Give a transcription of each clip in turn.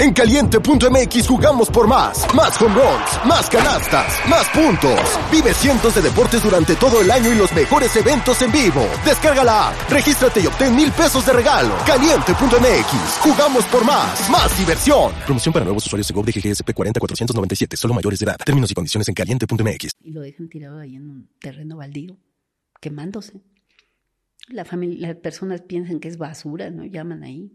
En caliente.mx jugamos por más. Más home runs, más canastas, más puntos. Vive cientos de deportes durante todo el año y los mejores eventos en vivo. Descarga la app, regístrate y obtén mil pesos de regalo. Caliente.mx, jugamos por más. Más diversión. Promoción para nuevos usuarios de GOV de GGSP 40497, solo mayores de edad. Términos y condiciones en caliente.mx. Y lo dejan tirado ahí en un terreno baldío, quemándose. La familia, las personas piensan que es basura, ¿no? Llaman ahí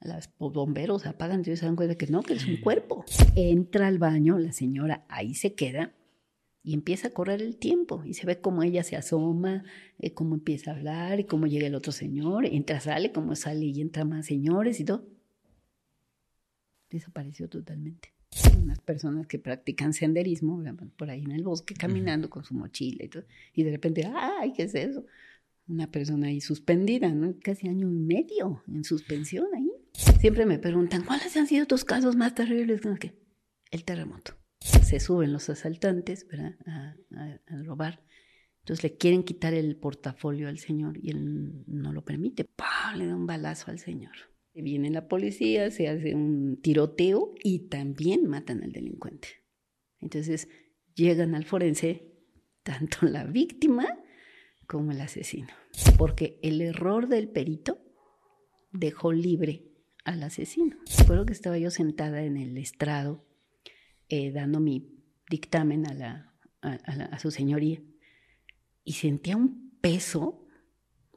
los bomberos apagan y se dan cuenta que no, que es un cuerpo. Entra al baño, la señora ahí se queda y empieza a correr el tiempo y se ve cómo ella se asoma, eh, cómo empieza a hablar y cómo llega el otro señor, entra, sale, cómo sale y entra más señores y todo. Desapareció totalmente. Unas personas que practican senderismo, por ahí en el bosque, caminando con su mochila y todo, y de repente, ¡ay, qué es eso! Una persona ahí suspendida, ¿no? Casi año y medio en suspensión ahí. Siempre me preguntan, ¿cuáles han sido tus casos más terribles? El terremoto. Se suben los asaltantes A, robar. Entonces le quieren quitar el portafolio al señor y él no lo permite. ¡Pah! Le da un balazo al señor. Viene la policía, se hace un tiroteo y también matan al delincuente. Entonces llegan al forense tanto la víctima como el asesino. Porque el error del perito dejó libre al asesino. Recuerdo que estaba yo sentada en el estrado eh, dando mi dictamen a, la, a, su señoría y sentía un peso,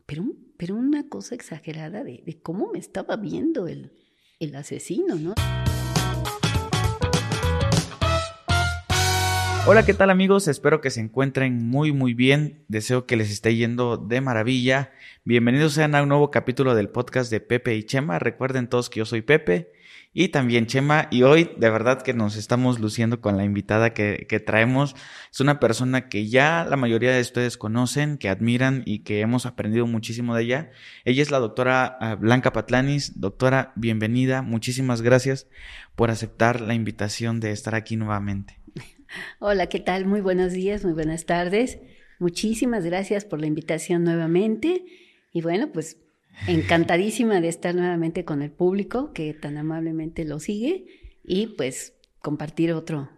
pero, pero una cosa exagerada de, de cómo me estaba viendo el, el asesino, ¿no? Hola, ¿qué tal amigos? Espero que se encuentren muy muy bien. Deseo que les esté yendo de maravilla. Bienvenidos sean a un nuevo capítulo del podcast de Pepe y Chema. Recuerden todos que yo soy Pepe y también Chema. Y hoy de verdad que nos estamos luciendo con la invitada que, traemos. Es una persona que ya la mayoría de ustedes conocen, que admiran y que hemos aprendido muchísimo de ella. Ella es la doctora ah, Blanca Patlanis. Doctora, bienvenida. Muchísimas gracias por aceptar la invitación de estar aquí nuevamente. Hola, ¿qué tal? Muy buenos días, muy buenas tardes. Muchísimas gracias por la invitación nuevamente. Y bueno, pues encantadísima de estar nuevamente con el público que tan amablemente lo sigue y pues compartir otro,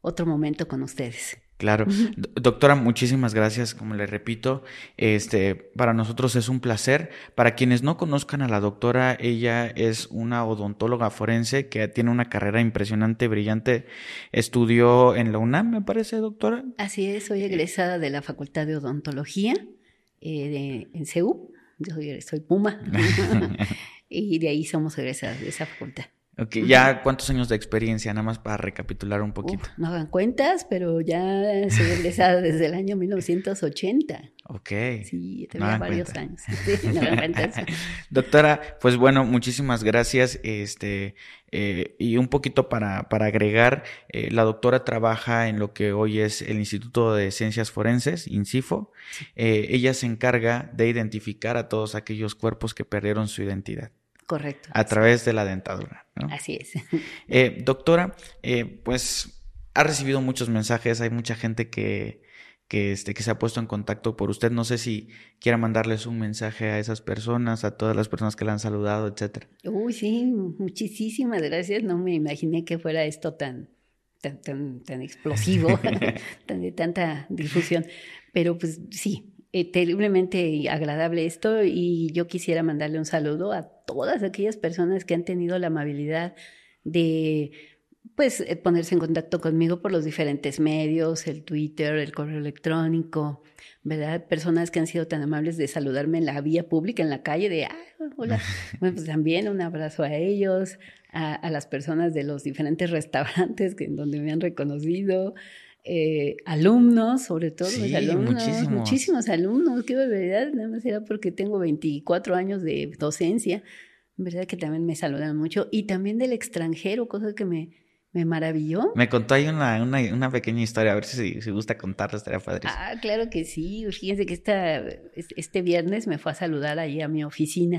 otro momento con ustedes. Claro. Doctora, muchísimas gracias. Como le repito, este, para nosotros es un placer. Para quienes no conozcan a la doctora, ella es una odontóloga forense que tiene una carrera impresionante, brillante. Estudió en la UNAM, me parece, doctora. Así es, soy egresada de la Facultad de Odontología eh, en CEU. Yo soy, soy Puma. y de ahí somos egresadas de esa facultad. Ok, ya cuántos años de experiencia, nada más para recapitular un poquito. no hagan cuentas, pero ya soy egresada desde el año 1980. Ok. Sí, tenía varios años. no Doctora, pues bueno, muchísimas gracias. Este, eh, y un poquito para, para agregar, eh, la doctora trabaja en lo que hoy es el Instituto de Ciencias Forenses, INCIFO. Eh, ella se encarga de identificar a todos aquellos cuerpos que perdieron su identidad. Correcto. A través de la dentadura. Así es. Eh, doctora, eh, pues ha recibido muchos mensajes, hay mucha gente que, que, este, que se ha puesto en contacto por usted. No sé si quiera mandarles un mensaje a esas personas, a todas las personas que la han saludado, etcétera. Uy, sí, muchísimas gracias. No me imaginé que fuera esto tan, tan, tan, tan explosivo, tan de tanta difusión. Pero pues sí, eh, terriblemente agradable esto y yo quisiera mandarle un saludo a todas aquellas personas que han tenido la amabilidad de pues eh, ponerse en contacto conmigo por los diferentes medios, el Twitter, el correo electrónico, ¿verdad? Personas que han sido tan amables de saludarme en la vía pública, en la calle, de, ah, hola. Bueno, pues también un abrazo a ellos, a, las personas de los diferentes restaurantes que, en donde me han reconocido, eh, alumnos, sobre todo alumnos, muchísimos. alumnos, qué barbaridad, nada más era porque tengo 24 años de docencia, verdad que también me saludan mucho, y también del extranjero, cosa que me, me maravilló. Me contó ahí una, una, pequeña historia, a ver si, si gusta contarla, estaría padre. Ah, claro que sí, fíjense que esta, este viernes me fue a saludar allí a mi oficina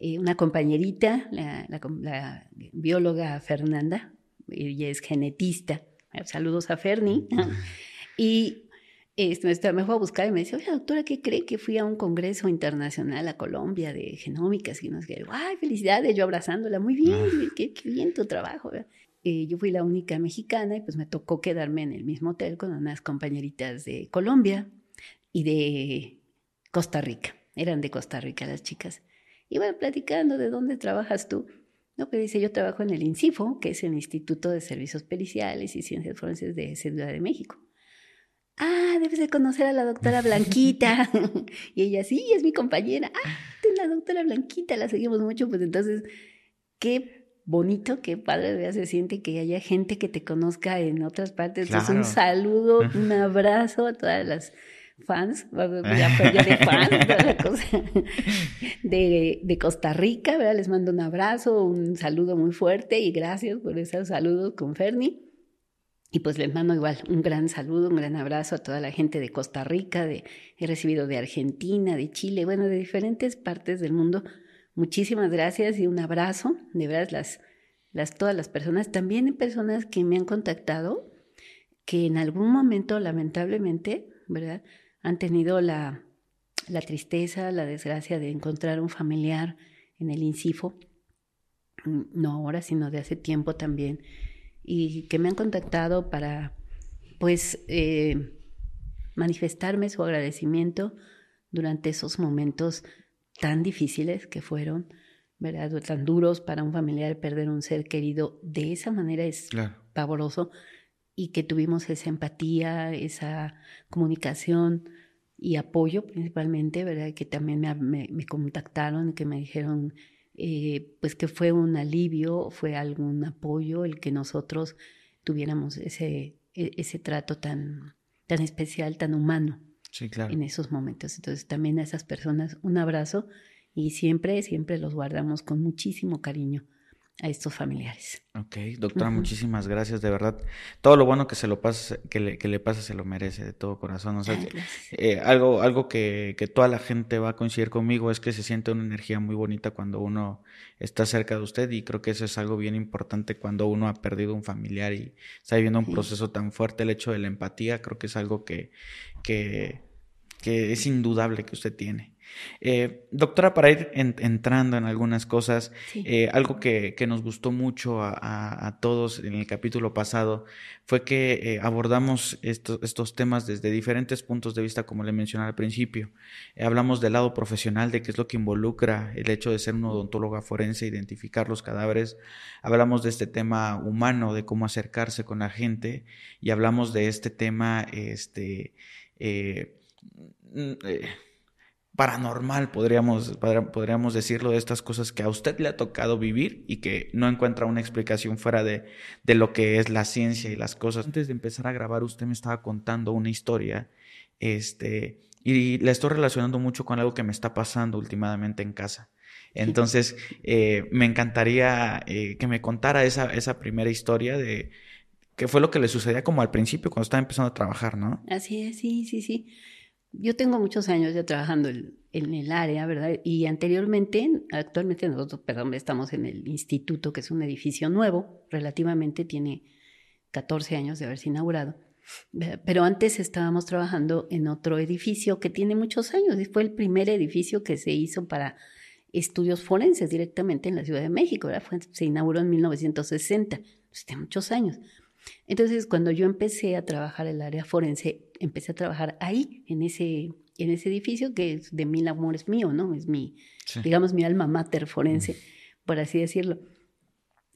eh, una compañerita, la, la bióloga Fernanda, ella es genetista, Saludos a Fernie. Y este, me fue a buscar y me dice, oye, doctora, ¿qué cree que fui a un congreso internacional a Colombia de genómicas? Y nos que, ay, felicidades, yo abrazándola, muy bien, ah. qué, bien tu trabajo. Eh, yo fui la única mexicana y pues me tocó quedarme en el mismo hotel con unas compañeritas de Colombia y de Costa Rica. Eran de Costa Rica las chicas. Y bueno, platicando de dónde trabajas tú. No, que dice, yo trabajo en el INCIFO, que es el Instituto de Servicios Periciales y Ciencias Forenses de Ciudad de México. Ah, debes de conocer a la doctora Blanquita. y ella, sí, es mi compañera. Ah, la doctora Blanquita, la seguimos mucho. Pues entonces, qué bonito, qué padre se siente que haya gente que te conozca en otras partes. Entonces, un saludo, un abrazo a todas las fans, ya, de fans, de, de, Costa Rica, ¿verdad? Les mando un abrazo, un saludo muy fuerte y gracias por esos saludos con Fernie. Y pues les mando igual un gran saludo, un gran abrazo a toda la gente de Costa Rica, de, he recibido de Argentina, de Chile, bueno, de diferentes partes del mundo. Muchísimas gracias y un abrazo, de verdad, las, las, todas las personas, también personas que me han contactado, que en algún momento, lamentablemente, ¿verdad? Han tenido la, la tristeza, la desgracia de encontrar un familiar en el INCIFO, mm, no ahora, sino de hace tiempo también, y que me han contactado para, pues, eh, manifestarme su agradecimiento durante esos momentos tan difíciles que fueron, ¿verdad? Tan duros para un familiar perder un ser querido de esa manera es pavoroso y que tuvimos esa empatía, esa comunicación y apoyo principalmente, ¿verdad? Que también me, me, contactaron y que me dijeron, eh, pues que fue un alivio, fue algún apoyo el que nosotros tuviéramos ese, e, ese trato tan, tan especial, tan humano sí, claro. en esos momentos. Entonces también a esas personas un abrazo y siempre, siempre los guardamos con muchísimo cariño a estos familiares. Ok, doctora, muchísimas gracias, de verdad. Todo lo bueno que se lo pasa, que le, que le pasa se lo merece de todo corazón. O sea, eh, algo, algo que, que, toda la gente va a coincidir conmigo es que se siente una energía muy bonita cuando uno está cerca de usted y creo que eso es algo bien importante cuando uno ha perdido un familiar y está viviendo un proceso tan fuerte. El hecho de la empatía creo que es algo que, que, que es indudable que usted tiene. Eh, doctora, para ir entrando en algunas cosas, eh, algo que, nos gustó mucho a, todos en el capítulo pasado fue que eh, abordamos estos temas desde diferentes puntos de vista, como le mencioné al principio. hablamos del lado profesional, de qué es lo que involucra el hecho de ser un odontóloga forense, identificar los cadáveres. Hablamos de este tema humano, de cómo acercarse con la gente, y hablamos de este tema, este, paranormal, podríamos, podríamos decirlo, de estas cosas que a usted le ha tocado vivir y que no encuentra una explicación fuera de, de, lo que es la ciencia y las cosas. Antes de empezar a grabar, usted me estaba contando una historia, este, y la estoy relacionando mucho con algo que me está pasando últimamente en casa. Entonces, eh, me encantaría eh, que me contara esa, esa primera historia de qué fue lo que le sucedía como al principio cuando estaba empezando a trabajar, ¿no? Así es, sí, sí, sí. Yo tengo muchos años ya trabajando en, el área, ¿verdad? Y anteriormente, actualmente nosotros, perdón, estamos en el instituto, que es un edificio nuevo, relativamente tiene 14 años de haberse inaugurado. Pero antes estábamos trabajando en otro edificio que tiene muchos años y fue el primer edificio que se hizo para estudios forenses directamente en la Ciudad de México, ¿verdad? se inauguró en 1960, entonces tiene muchos años. Entonces, cuando yo empecé a trabajar el área forense, empecé a trabajar ahí, en ese, en ese edificio que es de mil amores mío, ¿no? Es mi, digamos, mi alma mater forense, por así decirlo.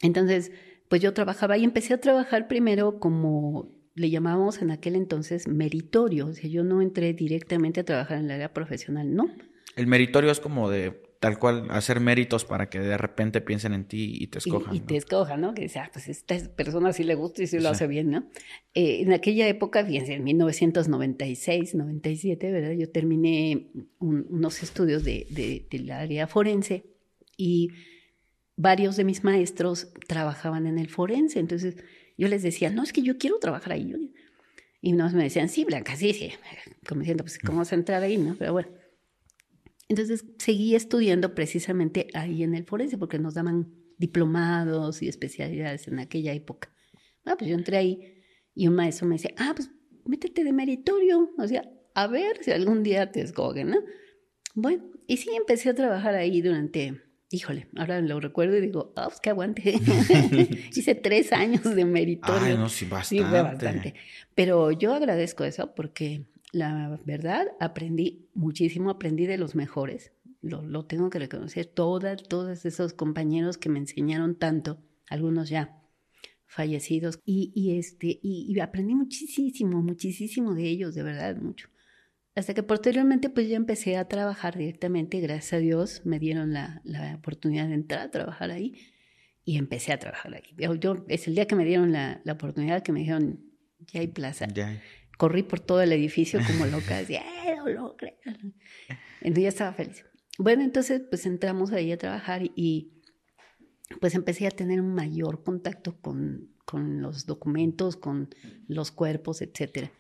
Entonces, pues yo trabajaba ahí, empecé a trabajar primero como le llamábamos en aquel entonces meritorio, o sea, yo no entré directamente a trabajar en el área profesional, no. El meritorio es como de tal cual hacer méritos para que de repente piensen en ti y te escojan. Y, te escojan, ¿no? Que sea, ah, pues esta persona sí le gusta y sí lo hace bien, ¿no? Eh, en aquella época, fíjense, en 1996, 97, ¿verdad? Yo terminé unos estudios de, de, del área forense y varios de mis maestros trabajaban en el forense. Entonces yo les decía, no, es que yo quiero trabajar ahí. Y unos me decían, sí, Blanca, sí, sí. Como diciendo, pues, ¿cómo vas a entrar ahí, no? Pero bueno. Entonces seguí estudiando precisamente ahí en el forense porque nos daban diplomados y especialidades en aquella época. Bueno, pues yo entré ahí y un maestro me decía, ah, pues métete de meritorio, o sea, a ver si algún día te escogen, ¿no? Bueno, y sí empecé a trabajar ahí durante, híjole, ahora lo recuerdo y digo, ah, pues que aguante. Hice tres años de meritorio. Ay, no, sí, bastante. Sí, fue bastante. Pero yo agradezco eso porque la verdad aprendí muchísimo, aprendí de los mejores. Lo, lo tengo que reconocer. Todas, todos esos compañeros que me enseñaron tanto, algunos ya fallecidos, y, y este, y, aprendí muchísimo, muchísimo de ellos, de verdad, mucho. Hasta que posteriormente pues ya empecé a trabajar directamente, gracias a Dios me dieron la, la oportunidad de entrar a trabajar ahí y empecé a trabajar ahí. Yo, yo- es el día que me dieron la, la oportunidad que me dijeron, ya hay plaza. Ya. Corrí por todo el edificio como loca, decía, ¡eh, lo logré! Entonces ya estaba feliz. Bueno, entonces pues entramos ahí a trabajar y pues empecé a tener un mayor contacto con, con los documentos, con los cuerpos, etcétera.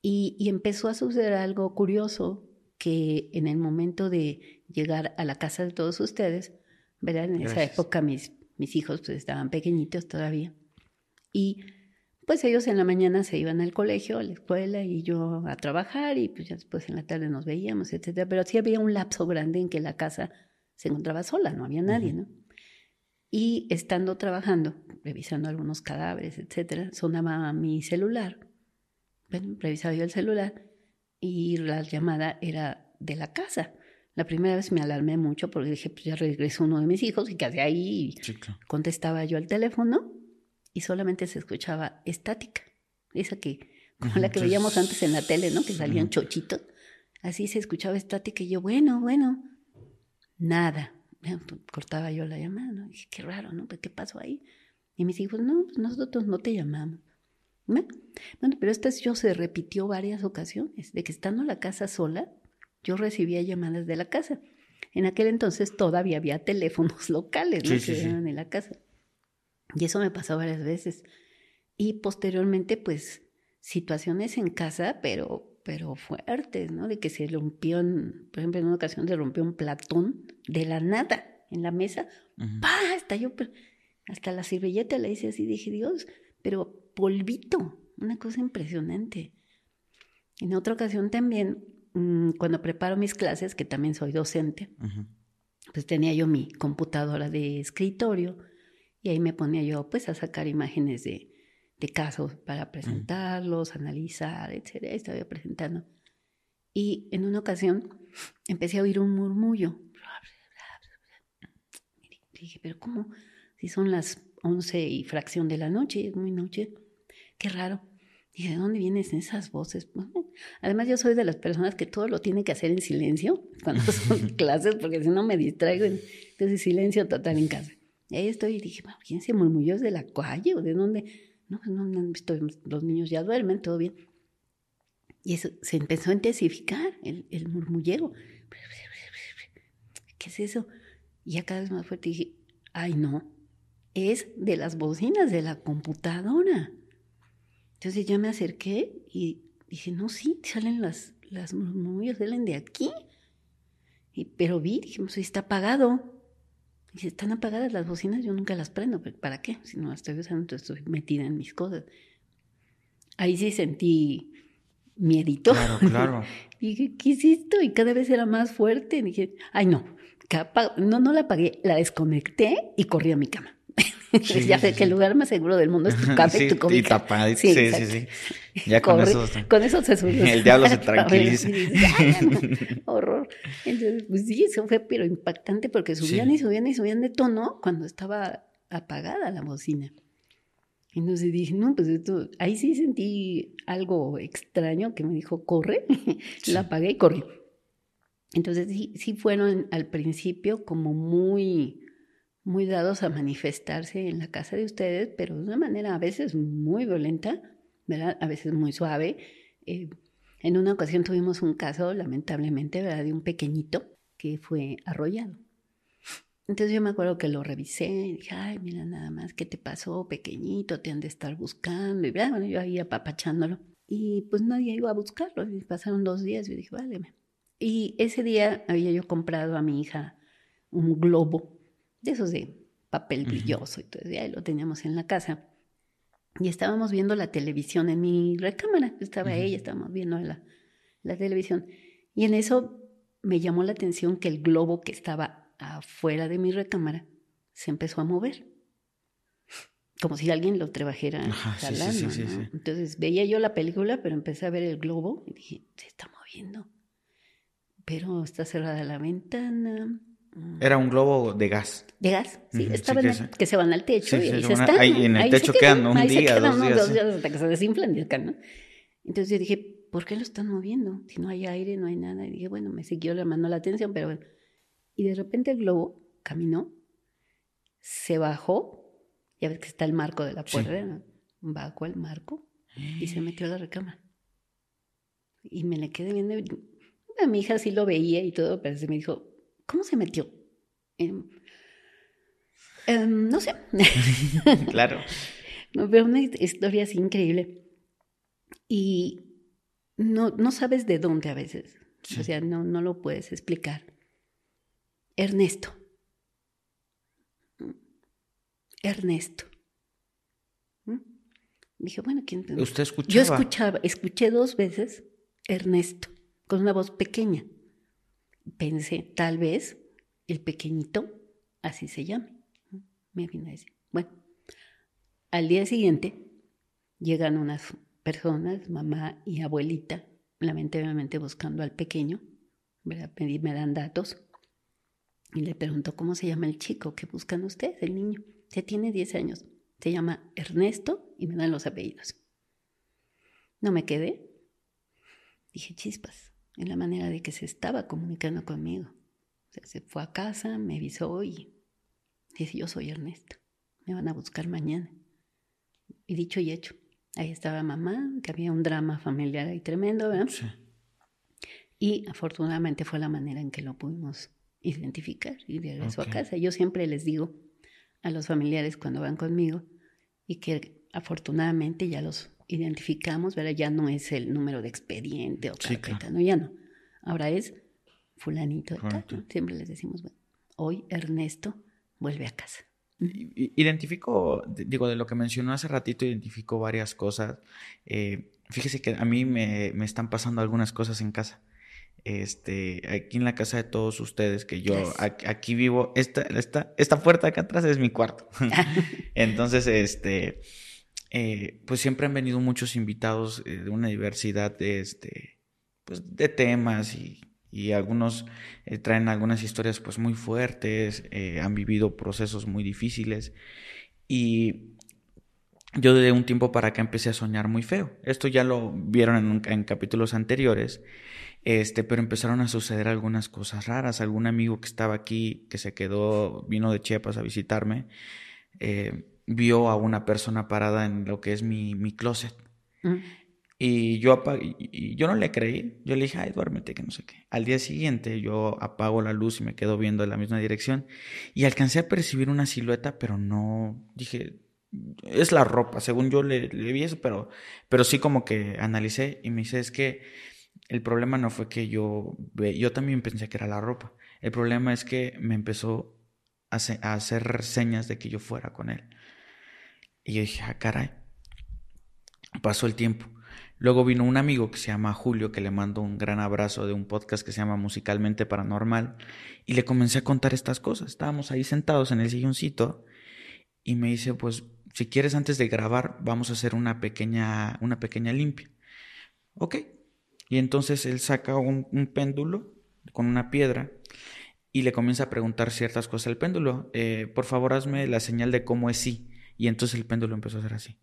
Y, y empezó a suceder algo curioso que en el momento de llegar a la casa de todos ustedes, ¿verdad? En esa época mis, mis hijos pues estaban pequeñitos todavía. Y pues ellos en la mañana se iban al colegio, a la escuela y yo a trabajar y pues ya después en la tarde nos veíamos, etcétera. Pero sí había un lapso grande en que la casa se encontraba sola, no había nadie. ¿no? Y estando trabajando, revisando algunos cadáveres, etcétera, sonaba mi celular. Bueno, revisaba yo el celular y la llamada era de la casa. La primera vez me alarmé mucho porque dije, pues ya regresó uno de mis hijos y quedé ahí. Sí, claro. contestaba yo al teléfono y solamente se escuchaba estática. Esa que, como la que veíamos antes en la tele, ¿no? Que salían chochitos. Así se escuchaba estática y yo, bueno, bueno, nada. Pues, Cortaba yo la llamada, ¿no? Dije, qué raro, ¿no? Pues, ¿Qué pasó ahí? Y mis hijos, no, pues nosotros no te llamamos. ¿Ve? Bueno, pero esta yo se repitió varias ocasiones, de que estando la casa sola, yo recibía llamadas de la casa. En aquel entonces todavía había teléfonos locales, ¿no? Sí, que sí, en la casa. Y eso me pasó varias veces. Y posteriormente, pues, situaciones en casa, pero, pero fuertes, ¿no? De que se rompió, en- por ejemplo, en una ocasión se rompió un platón de la nada en la mesa. Ujú. ¡Pah! Hasta yo, hasta la servilleta la hice así, dije, Dios, pero polvito, una cosa impresionante. En otra ocasión también, mm, cuando preparo mis clases, que también soy docente, pues tenía yo mi computadora de escritorio y ahí me ponía yo pues a sacar imágenes de, de casos para presentarlos, analizar. Ahí Estaba presentando. Y en una ocasión empecé a oír un murmullo. Y dije, pero ¿cómo? Si son las once y fracción de la noche, es muy noche. Qué raro. Dije, ¿de dónde vienen esas voces? Además, yo soy de las personas que todo lo tiene que hacer en silencio cuando son clases, porque si no me distraigo. Entonces, silencio total en casa. Y ahí estoy y dije, ¿quién se murmulló? ¿Es de la calle o de dónde? No, no, no, estoy- los niños ya duermen, todo bien. Y eso se empezó a intensificar, el, el murmulleo. ¿Qué es eso? Y ya cada vez más fuerte dije, ay no, es de las bocinas de la computadora. Entonces ya me acerqué y dije, no, sí, salen las, las murmullos, salen de aquí. Y, pero vi, dije, pues está apagado. Dice, están apagadas las bocinas, yo nunca las prendo. ¿pero ¿Para qué? Si no las estoy usando, entonces estoy metida en mis cosas. Ahí sí sentí miedito. Claro, claro. Dije, ¿qué es esto? Y cada vez era más fuerte. Dije, ay, no, no, no la apagué, la desconecté y corrí a mi cama. Sí, ya sí, sé sí. que el lugar más seguro del mundo es tu Sí, y tu y cobija. tapadito. Sí, Sí, sí. Ya con eso. con eso se subió. El diablo se tranquiliza. Y dices, "Ay, ya no, horror. Entonces, pues sí, eso fue pero impactante porque subían y subían y subían de tono cuando estaba apagada la bocina. Entonces dije, no, pues esto, ahí sí sentí algo extraño que me dijo, corre, la apagué y corrí. Entonces sí, sí fueron al principio como muy, muy dados a manifestarse en la casa de ustedes, pero de una manera a veces muy violenta, ¿verdad? A veces muy suave. Eh, en una ocasión tuvimos un caso, lamentablemente, ¿verdad? De un pequeñito que fue arrollado. Entonces yo me acuerdo que lo revisé y dije, ay, mira nada más, ¿qué te pasó, pequeñito? Te han de estar buscando. Y ¿verdad? bueno, yo ahí apapachándolo. Y pues nadie iba a buscarlo. Y pasaron dos días y dije, váleme. Y ese día había yo comprado a mi hija un globo de esos de papel brilloso. Entonces ya lo teníamos en la casa. y estábamos viendo la televisión en mi recámara. Estaba ella, estábamos viendo la, la televisión. Y en eso me llamó la atención que el globo que estaba afuera de mi recámara se empezó a mover. Como si alguien lo trabajara jalando. Entonces veía yo la película, pero empecé a ver el globo y dije, se está moviendo. Pero está cerrada la ventana. Era un globo de gas. De gas, sí. Estaba que, se... van al techo y ahí se están. Ahí en el techo quedan, un día, dos días. hasta que se desinflan y ¿no? Entonces yo dije, ¿por qué lo están moviendo? Si no hay aire, no hay nada. Y dije, bueno, me siguió llamando la atención, pero bueno. Y de repente el globo caminó, se bajó, ya ves que está el marco de la puerta, ¿no? bajó el marco y se metió a la recámara. Y me le quedé viendo. A mi hija sí lo veía y todo, pero se me dijo, ¿cómo se metió? Em, em, no sé. claro. No, pero una historia así increíble. Y no, no sabes de dónde a veces. O sea, no, no lo puedes explicar. Ernesto. Ernesto. ¿Mm? Dije, bueno, ¿quién? ¿Usted escuchaba? Yo escuchaba, escuché dos veces Ernesto, con una voz pequeña. Pensé, tal vez el pequeñito así se llame. Me vine a decir. Bueno, al día siguiente llegan unas personas, mamá y abuelita, lamentablemente buscando al pequeño, ¿verdad? Me, dan datos y le pregunto cómo se llama el chico que buscan ustedes, el niño. Ya tiene 10 años. Se llama Ernesto y me dan los apellidos. No me quedé. Dije chispas, en la manera de que se estaba comunicando conmigo. se fue a casa, me avisó y dice, yo soy Ernesto. Me van a buscar mañana. Y dicho y hecho. Ahí estaba mamá, que había un drama familiar ahí tremendo, ¿verdad? Sí. Y afortunadamente fue la manera en que lo pudimos identificar y regresó a casa. Yo siempre les digo a los familiares cuando van conmigo y que afortunadamente ya los identificamos, ¿verdad? Ya no es el número de expediente o carpeta, no, ya no. Ahora es fulanito, Siempre les decimos, bueno, hoy Ernesto vuelve a casa. Identifico, digo, de lo que mencionó hace ratito, identifico varias cosas. Eh, fíjese que a mí me, me, están pasando algunas cosas en casa. Este, aquí en la casa de todos ustedes, que yo aquí, vivo, esta, esta, esta puerta acá atrás es mi cuarto. Entonces, este, eh, pues siempre han venido muchos invitados eh, de una diversidad de, este, pues de temas y y algunos eh, traen algunas historias pues muy fuertes, han vivido procesos muy difíciles y yo de un tiempo para acá empecé a soñar muy feo. Esto ya lo vieron en, capítulos anteriores, este, pero empezaron a suceder algunas cosas raras. Algún amigo que estaba aquí, que se quedó, vino de Chiapas a visitarme, vio a una persona parada en lo que es mi, mi closet. Mm. Y yo, y yo no le creí. Yo le dije, ay, duérmete, que no sé qué. Al día siguiente yo apago la luz y me quedo viendo en la misma dirección. Y alcancé a percibir una silueta, pero no. Dije, es la ropa. Según yo le, vi eso, pero, pero sí como que analicé y me dice, es que el problema no fue que yo. Yo también pensé que era la ropa. El problema es que me empezó a, a hacer señas de que yo fuera con él. Y yo dije, ah, caray. Pasó el tiempo. Luego vino un amigo que se llama Julio, que le mando un gran abrazo de un podcast que se llama Musicalmente Paranormal, y le comencé a contar estas cosas. Estábamos ahí sentados en el silloncito y me dice, pues si quieres antes de grabar, vamos a hacer una pequeña, una pequeña limpia. Ok. Y entonces él saca un, péndulo con una piedra y le comienza a preguntar ciertas cosas al péndulo. Eh, por favor, hazme la señal de cómo es sí. Y entonces el péndulo empezó a hacer así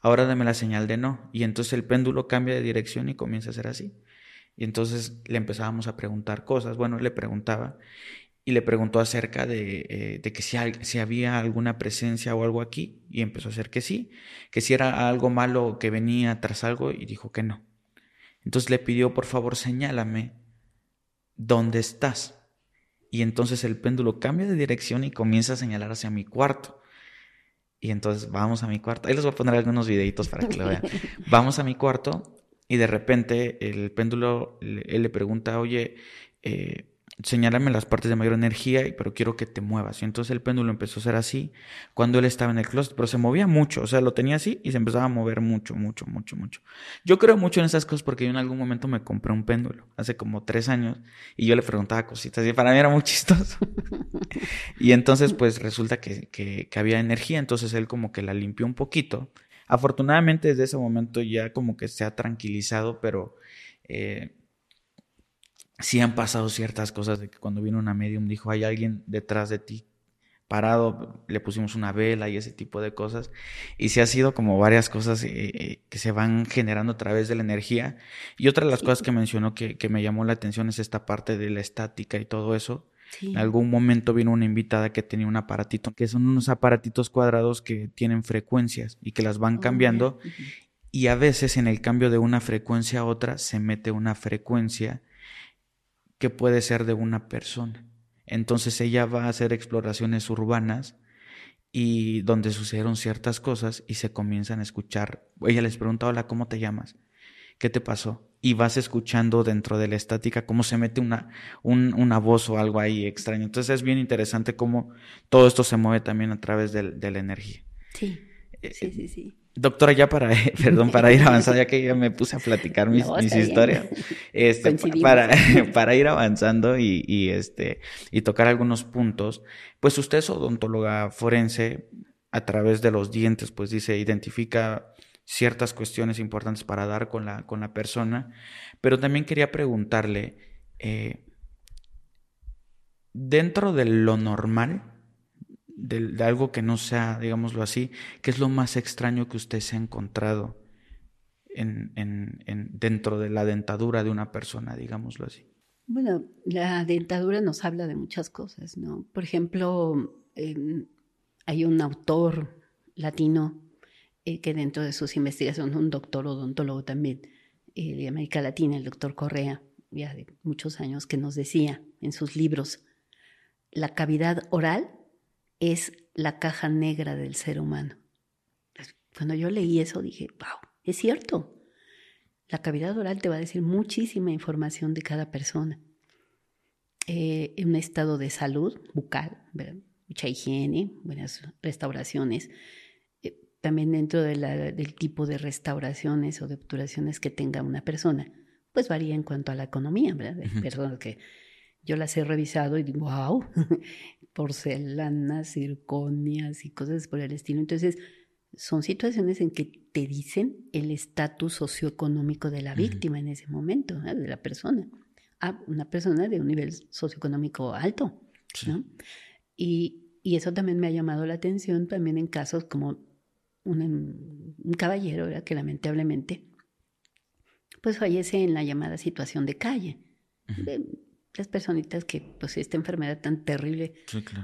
ahora dame la señal de no. Y entonces el péndulo cambia de dirección y comienza a ser así. Y entonces le empezábamos a preguntar cosas. Bueno, le preguntaba y le preguntó acerca de, eh, de que si, si, había alguna presencia o algo aquí y empezó a hacer que sí, que si era algo malo que venía tras algo y dijo que no. Entonces le pidió, por favor, señálame dónde estás. Y entonces el péndulo cambia de dirección y comienza a señalar hacia mi cuarto. Y entonces vamos a mi cuarto. Ahí les voy a poner algunos videitos para que lo vean. vamos a mi cuarto y de repente el péndulo, él le pregunta, oye, eh, señálame las partes de mayor energía, pero quiero que te muevas. Y entonces el péndulo empezó a ser así cuando él estaba en el closet, pero se movía mucho, o sea, lo tenía así y se empezaba a mover mucho, mucho, mucho, mucho. Yo creo mucho en esas cosas porque yo en algún momento me compré un péndulo, hace como tres años, y yo le preguntaba cositas y para mí era muy chistoso. y entonces pues resulta que, que, había energía, entonces él como que la limpió un poquito. Afortunadamente desde ese momento ya como que se ha tranquilizado, pero... Eh, sí han pasado ciertas cosas de que cuando vino una medium dijo, hay alguien detrás de ti parado, le pusimos una vela y ese tipo de cosas. Y sí ha sido como varias cosas eh, eh, que se van generando a través de la energía. Y otra de las cosas que mencionó que, que, me llamó la atención es esta parte de la estática y todo eso. En algún momento vino una invitada que tenía un aparatito, que son unos aparatitos cuadrados que tienen frecuencias y que las van oh, cambiando. Y a veces en el cambio de una frecuencia a otra se mete una frecuencia que puede ser de una persona. Entonces ella va a hacer exploraciones urbanas y donde sucedieron ciertas cosas y se comienzan a escuchar. Ella les pregunta, hola, ¿cómo te llamas? ¿Qué te pasó? Y vas escuchando dentro de la estática cómo se mete una, una voz o algo ahí extraño. Entonces es bien interesante cómo todo esto se mueve también a través de, de la energía. Sí, eh, sí, sí, sí. Doctora, ya para, perdón, para ir avanzando, ya que ya me puse a platicar mis, mis historias, este, para, para ir avanzando y, y, este, y tocar algunos puntos, pues usted es odontóloga forense, a través de los dientes, pues dice, identifica ciertas cuestiones importantes para dar con la, con la persona, pero también quería preguntarle, eh, dentro de lo normal, de, algo que no sea, digámoslo así, ¿qué es lo más extraño que usted se ha encontrado en, en, en, dentro de la dentadura de una persona, digámoslo así? Bueno, la dentadura nos habla de muchas cosas, ¿no? Por ejemplo, hay un autor latino eh, que dentro de sus investigaciones, un doctor odontólogo también eh, de América Latina, el doctor Correa, ya de muchos años, que nos decía en sus libros, la cavidad oral es la caja negra del ser humano. Cuando yo leí eso dije, wow, es cierto. La cavidad oral te va a decir muchísima información de cada persona. Eh, en un estado de salud bucal, mucha higiene, buenas restauraciones. Eh, también dentro del tipo de restauraciones o de obturaciones que tenga una persona, pues varía en cuanto a la economía, ¿verdad? Personas que yo las he revisado y digo, wow, porcelanas, circonias y cosas por el estilo. Entonces, son situaciones en que te dicen el estatus socioeconómico de la víctima en ese momento, de la persona. a una persona de un nivel socioeconómico alto, ¿no? Y, y, eso también me ha llamado la atención también en casos como un, un caballero que lamentablemente pues fallece en la llamada situación de calle las personitas que, pues, esta enfermedad tan terrible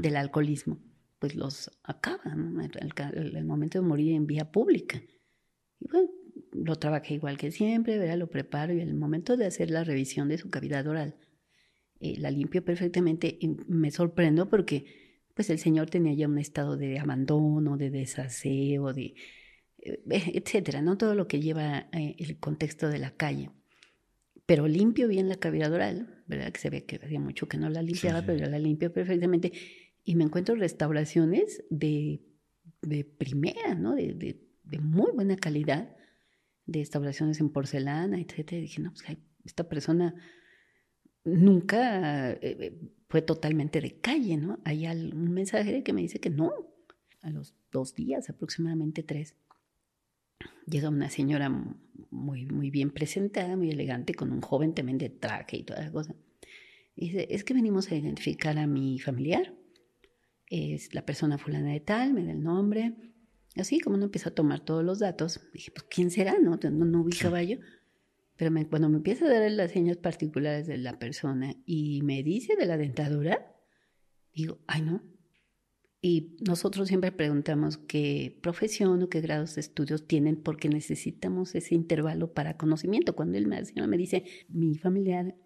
del alcoholismo, pues los acaban, ¿no? el, el, momento de morir en vía pública. Y bueno, lo trabajé igual que siempre, ¿verdad? lo preparo y en el momento de hacer la revisión de su cavidad oral, eh, la limpio perfectamente y me sorprendo porque pues el señor tenía ya un estado de abandono, de desaseo, de eh, etcétera, ¿no? Todo lo que lleva eh, el contexto de la calle pero limpio bien la cavidad oral, ¿verdad? Que se ve que hacía mucho que no la limpiaba, pero la limpio perfectamente. Y me encuentro restauraciones de, de primera, ¿no? De, de, muy buena calidad, de restauraciones en porcelana, etc. Y dije, no, pues esta persona nunca eh, eh, fue totalmente de calle, ¿no? Hay un mensaje que me dice que no. A los dos días, aproximadamente tres, llega una señora muy, muy bien presentada, muy elegante, con un joven también de traje y toda la cosa. Y dice, es que venimos a identificar a mi familiar. Es la persona fulana de tal, me da el nombre. Así como no empieza a tomar todos los datos, dije, pues ¿quién será? No, no, no vi caballo. Pero cuando me empieza a dar las señas particulares de la persona y me dice de la dentadura, digo, ay no, y nosotros siempre preguntamos qué profesión o qué grados de estudios tienen porque necesitamos ese intervalo para conocimiento. Cuando él me, me dice, mi familiar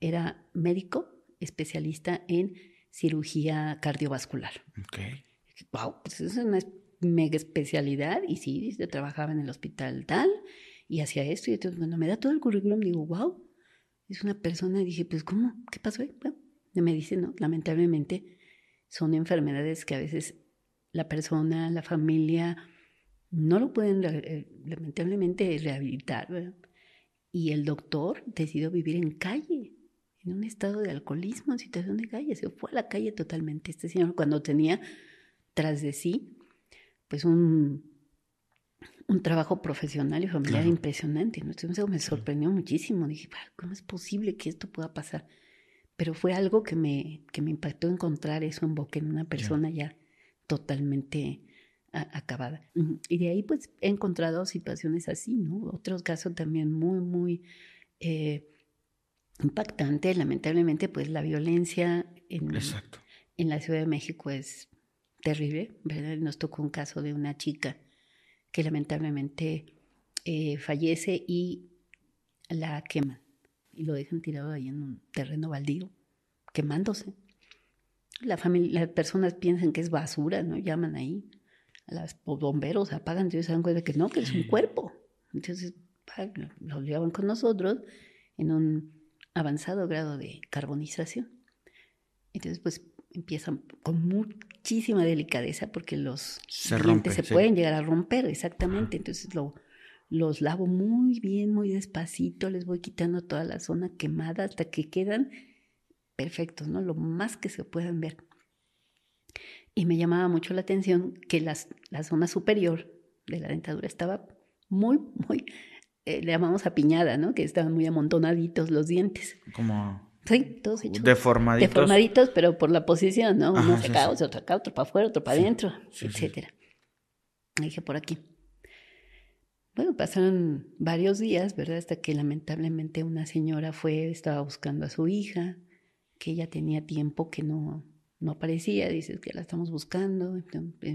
era médico especialista en cirugía cardiovascular. Okay. Wow, pues es una mega especialidad y sí, dice, trabajaba en el hospital tal y hacía esto y entonces cuando me da todo el currículum digo, wow, es una persona y dije, pues ¿cómo? ¿Qué pasó ahí? Me dice, no, lamentablemente son enfermedades que a veces la persona, la familia, no lo pueden eh, lamentablemente rehabilitar. ¿verdad? Y el doctor decidió vivir en calle, en un estado de alcoholismo, en situación de calle. Se fue a la calle totalmente. Este señor, cuando tenía tras de sí, pues un, un trabajo profesional y familiar impresionante. ¿no? Entonces, me sorprendió muchísimo. Dije, ¿cómo es posible que esto pueda pasar? Pero fue algo que me, que me impactó encontrar eso en boca en una persona ya totalmente acabada. Y de ahí pues he encontrado situaciones así, ¿no? Otros casos también muy, muy eh, impactantes. Lamentablemente pues la violencia en, en la Ciudad de México es terrible, ¿verdad? Nos tocó un caso de una chica que lamentablemente eh, fallece y la queman y lo dejan tirado ahí en un terreno baldío, quemándose. La familia, las personas piensan que es basura, ¿no? Llaman ahí los bomberos apagan, entonces se dan cuenta que no, que es un cuerpo. Entonces lo llevan con nosotros en un avanzado grado de carbonización. Entonces, pues empiezan con muchísima delicadeza porque los se dientes se pueden llegar a romper, exactamente. Entonces lo, los lavo muy bien, muy despacito, les voy quitando toda la zona quemada hasta que quedan perfectos, ¿no? Lo más que se puedan ver. Y me llamaba mucho la atención que las, la zona superior de la dentadura estaba muy, muy, eh, le llamamos apiñada, ¿no? Que estaban muy amontonaditos los dientes. Como... Sí, todos hechos. Deformaditos. Deformaditos, pero por la posición, ¿no? Uno se acá, otro acá, otro para afuera, otro para adentro, etcétera. Dije por aquí. Bueno, pasaron varios días, ¿verdad? Hasta que lamentablemente una señora fue, estaba buscando a su hija, que ella tenía tiempo que no, no aparecía, dices que la estamos buscando,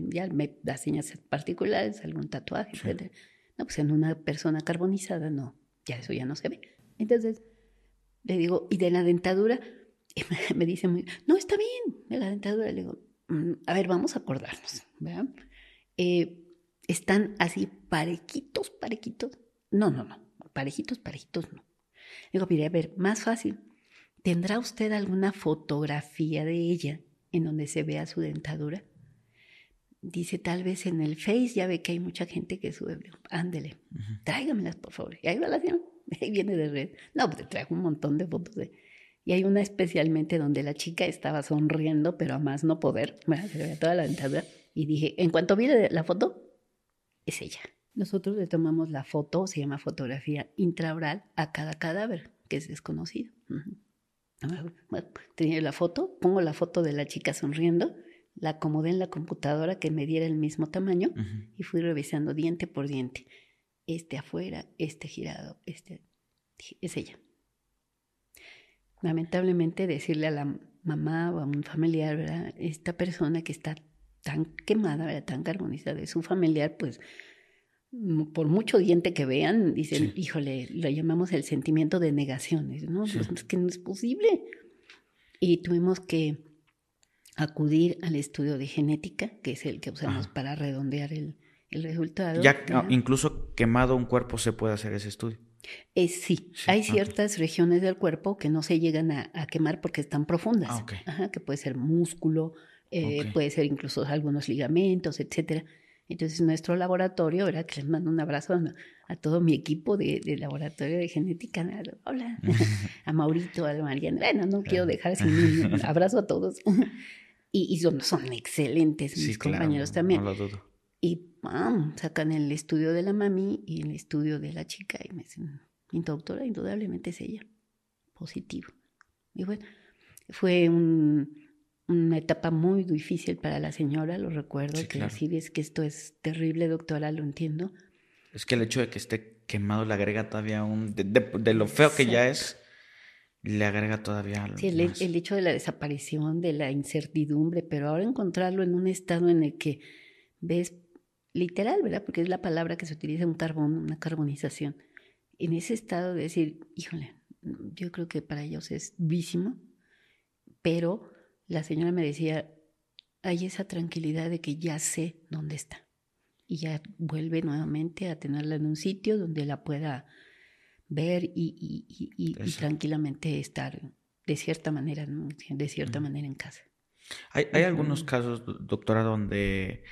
ya me da señas particulares, algún tatuaje, etc. No, pues en una persona carbonizada no, ya eso ya no se ve. Entonces, le digo, ¿y de la dentadura? Y me, dice, no, está bien, de la dentadura. Le digo, mm, a ver, vamos a acordarnos, ¿verdad? Eh, están así parejitos, parejitos. No, no, no, parejitos, parejitos no. Digo, mire, a ver, más fácil. ¿Tendrá usted alguna fotografía de ella en donde se vea su dentadura. Dice, tal vez en el Face, ya ve que hay mucha gente que sube, ándele, tráigamelas por favor. Y ahí va la señora, ahí viene de red. No, pues traigo un montón de fotos de... Y hay una especialmente donde la chica estaba sonriendo, pero a más no poder, se veía toda la dentadura. Y dije, en cuanto vi la foto, es ella. Nosotros le tomamos la foto, se llama fotografía intraoral, a cada cadáver, que es desconocido. Bueno, tenía la foto, pongo la foto de la chica sonriendo, la acomodé en la computadora que me diera el mismo tamaño y fui revisando diente por diente. Este afuera, este girado, este... Es ella. Lamentablemente decirle a la mamá o a un familiar, ¿verdad? esta persona que está tan quemada, ¿verdad? tan carbonizada de su familiar, pues por mucho diente que vean, dicen, híjole, lo llamamos el sentimiento de negación. no, pues es que no es posible. Y tuvimos que acudir al estudio de genética, que es el que usamos para redondear el, el resultado. Ya incluso quemado un cuerpo se puede hacer ese estudio. Eh, sí, hay ciertas regiones del cuerpo que no se llegan a, quemar porque están profundas. Ah, Ajá, que puede ser músculo, eh, puede ser incluso algunos ligamentos, etcétera. Entonces nuestro laboratorio, ¿verdad? Que les mando un abrazo a, todo mi equipo de, laboratorio de genética. Hola, a Maurito, a Mariana. Bueno, no quiero dejar sin un abrazo a todos. y, son, son, excelentes mis compañeros también. No lo dudo. Y sacan el estudio de la mami y el estudio de la chica y me dicen, mi doctora indudablemente es ella, positivo. Y bueno, fue un una etapa muy difícil para la señora, lo recuerdo, que claro. sí es que esto es terrible, doctora, lo entiendo. Es que el hecho de que esté quemado le agrega todavía un... De, lo feo que ya es, le agrega todavía... Sí, el, el, hecho de la desaparición, de la incertidumbre, pero ahora encontrarlo en un estado en el que ves, literal, ¿verdad? Porque es la palabra que se utiliza, un carbón, una carbonización. En ese estado de decir, híjole, yo creo que para ellos es vísimo, pero la señora me decía, hay esa tranquilidad de que ya sé dónde está. Y ya vuelve nuevamente a tenerla en un sitio donde la pueda ver y, tranquilamente estar de cierta manera, de cierta manera en casa. Hay, hay algunos casos, doctora, donde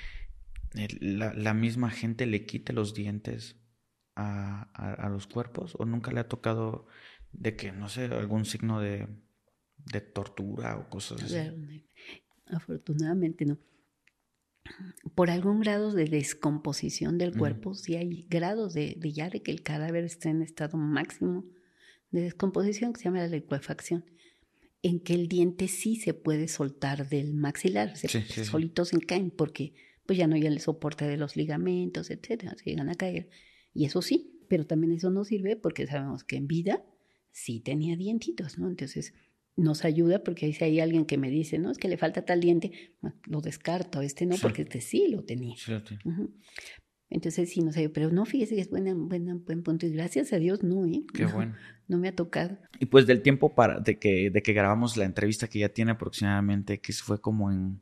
la, la, misma gente le quite los dientes a, a, los cuerpos o nunca le ha tocado de que, no sé, algún signo de, de tortura o cosas así. Afortunadamente no. Por algún grado de descomposición del cuerpo, si hay grados de, de, ya de que el cadáver está en estado máximo de descomposición, que se llama la liquefacción, en que el diente sí se puede soltar del maxilar, se, solitos se caen porque pues ya no hay el soporte de los ligamentos, etcétera, se llegan a caer. Y eso sí, pero también eso no sirve porque sabemos que en vida sí tenía dientitos, ¿no? Entonces nos ayuda porque si hay alguien que me dice, no, es que le falta tal diente, lo descarto, este no, porque este sí lo tenía. Sí, Entonces sí, no sé, pero no, fíjese que es buena, buena, buen punto. Y gracias a Dios, no, ¿eh? Qué bueno. No me ha tocado. Y pues del tiempo para, de, que, de que grabamos la entrevista que ya tiene aproximadamente, que fue como en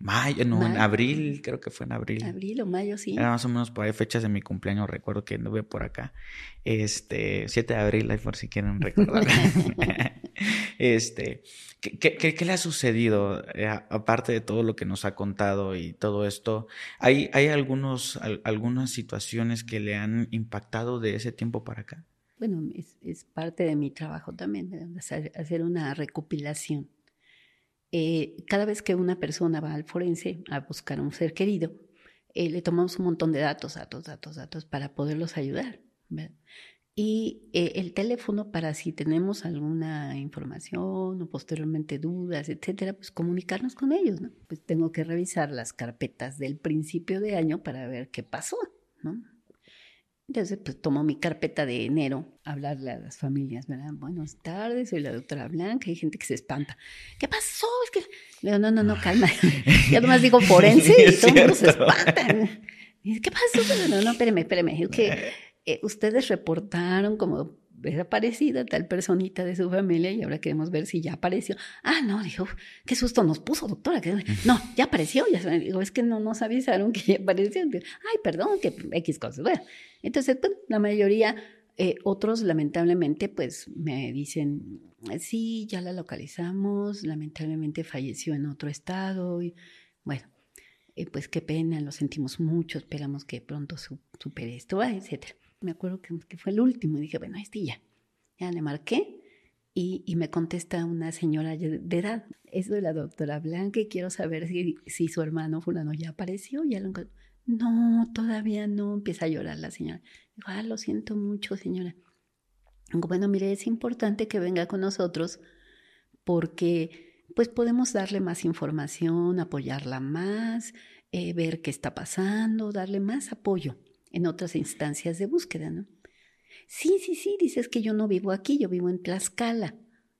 Mayo, no, en abril, creo que fue en abril. Abril o mayo, sí. Era más o menos por ahí fechas de mi cumpleaños, recuerdo que anduve por acá. Este, 7 de abril, ahí por si quieren recordar. este, ¿qué, qué, le ha sucedido? Eh, aparte de todo lo que nos ha contado y todo esto, ¿hay, hay algunos, algunas situaciones que le han impactado de ese tiempo para acá? Bueno, es, parte de mi trabajo también, hacer una recopilación eh, cada vez que una persona va al forense a buscar a un ser querido, eh, le tomamos un montón de datos, datos, datos, datos para poderlos ayudar. Y eh, el teléfono para si tenemos alguna información o posteriormente dudas, etcétera, pues comunicarnos con ellos, ¿no? Pues tengo que revisar las carpetas del principio de año para ver qué pasó, ¿no? Entonces, pues tomo mi carpeta de enero, hablarle a las familias, ¿verdad? Buenas tardes, soy la doctora Blanca, hay gente que se espanta. ¿Qué pasó? Es que. Le digo, no, no, no, calma. ya nomás digo forense y todo el mundo se espanta. Dice, ¿qué pasó? No, no, espéreme, espéreme. Es que eh, ustedes reportaron como desaparecida tal personita de su familia y ahora queremos ver si ya apareció. Ah, no, dijo, qué susto nos puso, doctora. No, ya apareció. Ya, digo, es que no nos avisaron que ya apareció. Ay, perdón, que X cosas. Bueno, entonces, pues, la mayoría, eh, otros lamentablemente, pues me dicen, sí, ya la localizamos, lamentablemente falleció en otro estado. Y bueno, eh, pues qué pena, lo sentimos mucho, esperamos que pronto supere esto, etcétera me acuerdo que, fue el último, y dije, bueno, este ya. Ya le marqué y, y, me contesta una señora de edad. Es de la doctora Blanca y quiero saber si, si su hermano fulano ya apareció. Ya lo No, todavía no. Empieza a llorar la señora. Digo, ah, lo siento mucho, señora. Bueno, mire, es importante que venga con nosotros porque pues podemos darle más información, apoyarla más, eh, ver qué está pasando, darle más apoyo en otras instancias de búsqueda, ¿no? Sí, sí, sí, dices que yo no vivo aquí, yo vivo en Tlaxcala,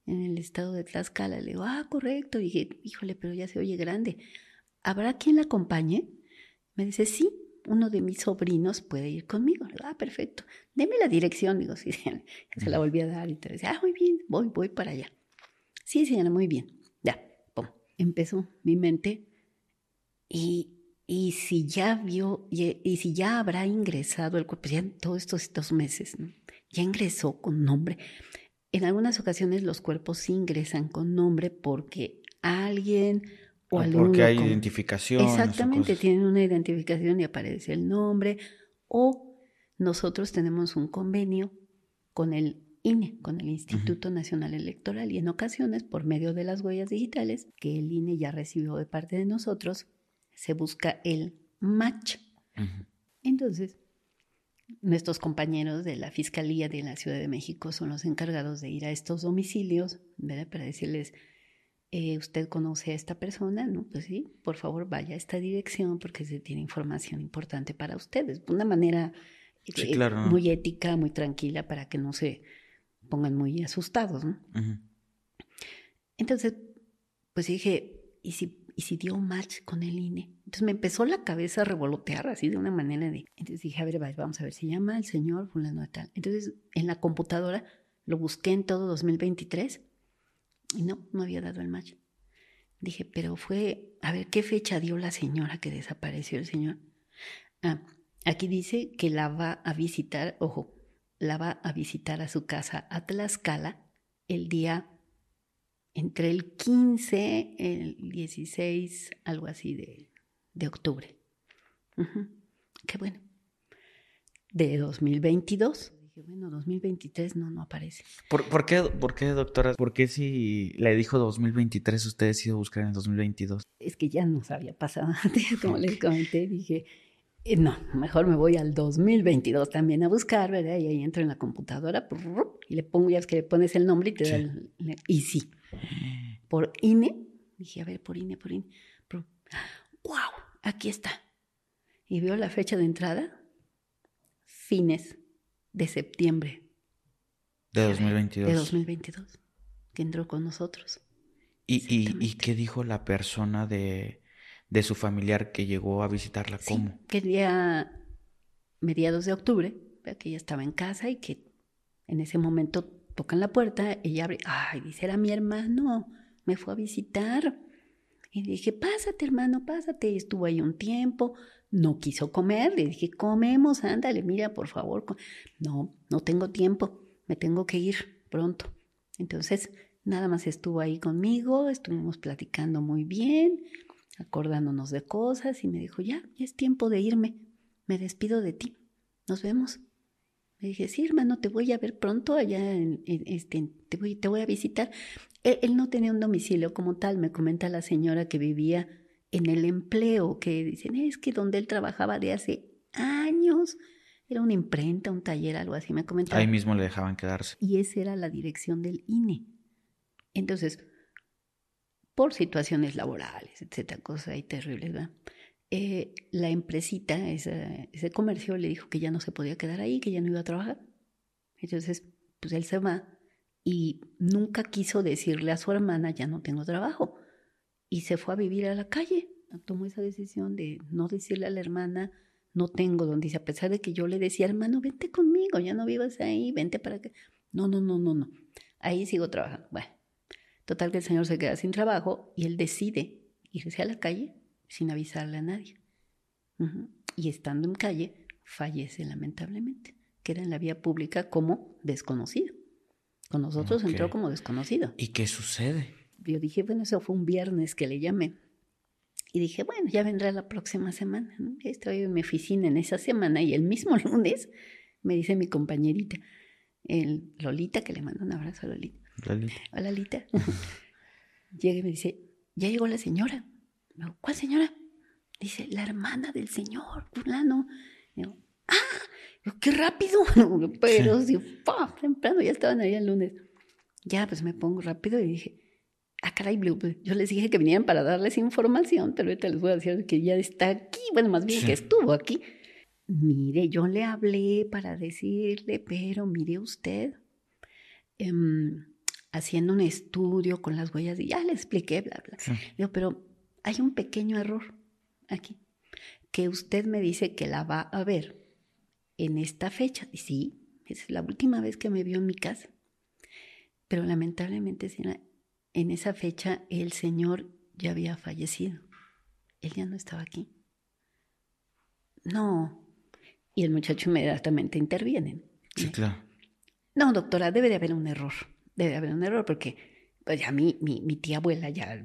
en el estado de Tlaxcala. Le digo, ah, correcto. dije, híjole, pero ya se oye grande. ¿Habrá quien la acompañe? Me dice, sí, uno de mis sobrinos puede ir conmigo. Le digo, ah, perfecto. Deme la dirección. Digo, sí, se la volví a dar. Y te decía, ah, muy bien, voy, voy para allá. Sí, señora, muy bien. Ya, pum. Empezó mi mente y y si ya vio, y, si ya habrá ingresado el cuerpo, ya en todos estos dos meses, ya ingresó con nombre. En algunas ocasiones los cuerpos ingresan con nombre porque alguien o, o Porque hay identificación. Exactamente, tienen una identificación y aparece el nombre. O nosotros tenemos un convenio con el INE, con el Instituto Nacional Electoral, y en ocasiones, por medio de las huellas digitales, que el INE ya recibió de parte de nosotros, se busca el match. Entonces, nuestros compañeros de la Fiscalía de la Ciudad de México son los encargados de ir a estos domicilios, ¿verdad? Para decirles, eh, ¿usted conoce a esta persona? No, pues sí, por favor vaya a esta dirección porque se tiene información importante para ustedes. De una manera eh, muy ética, muy tranquila, para que no se pongan muy asustados, ¿no? Entonces, pues dije, ¿y si y si dio match con el INE. Entonces me empezó la cabeza a revolotear así de una manera de... Entonces dije, a ver, vamos a ver, se llama el señor fulano de tal. Entonces en la computadora lo busqué en todo 2023 y no, no había dado el match. Dije, pero fue, a ver, ¿qué fecha dio la señora que desapareció el señor? Ah, aquí dice que la va a visitar, ojo, la va a visitar a su casa a Tlaxcala el día entre el 15, el 16, algo así de, de octubre. Ujú. Qué bueno. De 2022. Dije, bueno, 2023 no, no aparece. ¿Por, por qué, ¿Por qué, doctora? ¿Por qué si le dijo 2023 usted decidió buscar en el 2022? Es que ya nos había pasado antes, como les comenté, dije, eh, no, mejor me voy al 2022 también a buscar, ¿verdad? Y ahí entro en la computadora y le pongo, ya ves que le pones el nombre y te da el, el- Y sí, por INE, dije, a ver, por INE, por INE. ¡Wow! Aquí está. Y veo la fecha de entrada, fines de septiembre De 2022. de 2022, que entró con nosotros. ¿Y, y, ¿Y Exactamente. qué dijo la persona de, de su familiar que llegó a visitarla? Sí, ¿Cómo? que el día mediados de octubre, que ella estaba en casa y que en ese momento tocan la puerta, ella abre, ay, dice, era mi hermano, me fue a visitar. Y dije, pásate, hermano, pásate. Y estuvo ahí un tiempo, no quiso comer, le dije, comemos, ándale, mira, por favor. co-". No, no tengo tiempo, me tengo que ir pronto. Entonces, nada más estuvo ahí conmigo, estuvimos platicando muy bien, acordándonos de cosas y me dijo, ya, ya es tiempo de irme, me despido de ti, nos vemos. Le dije, sí, hermano, te voy a ver pronto allá, en, en- este, te, voy, te voy a visitar. Él, él no tenía un domicilio como tal, me comenta la señora que vivía en el empleo, que dicen, es que donde él trabajaba de hace años, era una imprenta, un taller, algo así, me comentaba. Ahí mismo le dejaban quedarse. Y esa era la dirección del INE. Entonces, por situaciones laborales, etcétera, cosas ahí terribles, ¿verdad? Eh, la empresita, ese comercio, le dijo que ya no se podía quedar ahí, que ya no iba a trabajar. Entonces, pues él se va y nunca quiso decirle a su hermana, ya no tengo trabajo. Y se fue a vivir a la calle. Tomó esa decisión de no decirle a la hermana, no tengo donde dice, a pesar de que yo le decía, hermano, vente conmigo, ya no vivas ahí, vente para acá. No, no, no, no, no. Ahí sigo trabajando. Bueno, total que el señor se queda sin trabajo y él decide irse a la calle sin avisarle a nadie. Y estando en calle, fallece lamentablemente. Queda en la vía pública como desconocido. Con nosotros entró como desconocido. ¿Y qué sucede? Yo dije, bueno, eso fue un viernes que le llamé. Y dije, bueno, ya vendrá la próxima semana. ¿no? Ya estaba yo en mi oficina en esa semana y el mismo lunes me dice mi compañerita, el Lolita, que le mando un abrazo a Lolita. Lali? Hola, Lita. Llega y me dice, ya llegó la señora. Me digo, ¿cuál señora? Dice, la hermana del señor, fulano. Digo, ah, Digo, qué rápido. Pero sí, temprano, ya estaban ahí el lunes. Ya, pues me pongo rápido y dije, ah, caray, Blue, pues, yo les dije que vinieran para darles información, pero ahorita les voy a decir que ya está aquí, bueno, más bien Sí. que estuvo aquí. Mire, yo le hablé para decirle, pero mire usted, em, haciendo un estudio con las huellas y ya le expliqué, bla, bla. Sí. Digo, pero hay un pequeño error aquí, que usted me dice que la va a ver en esta fecha. Y sí, esa es la última vez que me vio en mi casa. Pero lamentablemente, señora, en esa fecha el señor ya había fallecido. Él ya no estaba aquí. No. Y el muchacho inmediatamente interviene. Sí, claro. No, doctora, debe de haber un error. Debe de haber un error porque pues ya mi, mi, mi tía abuela ya,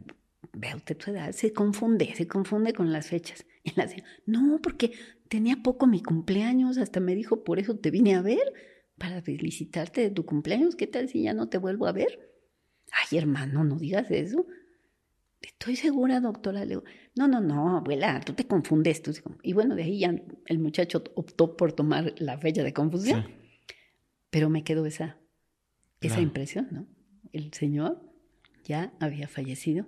vea usted su edad, se confunde, se confunde con las fechas. Y la señora, no, porque tenía poco mi cumpleaños, hasta me dijo, por eso te vine a ver, para felicitarte de tu cumpleaños. ¿Qué tal si ya no te vuelvo a ver? Ay, hermano, no digas eso. Estoy segura, doctora. Le digo, no, no, no, abuela, tú te confundes. Tú. Y bueno, de ahí ya el muchacho optó por tomar la fecha de confusión. Sí. Pero me quedó esa, esa Claro. impresión, ¿no? El señor ya había fallecido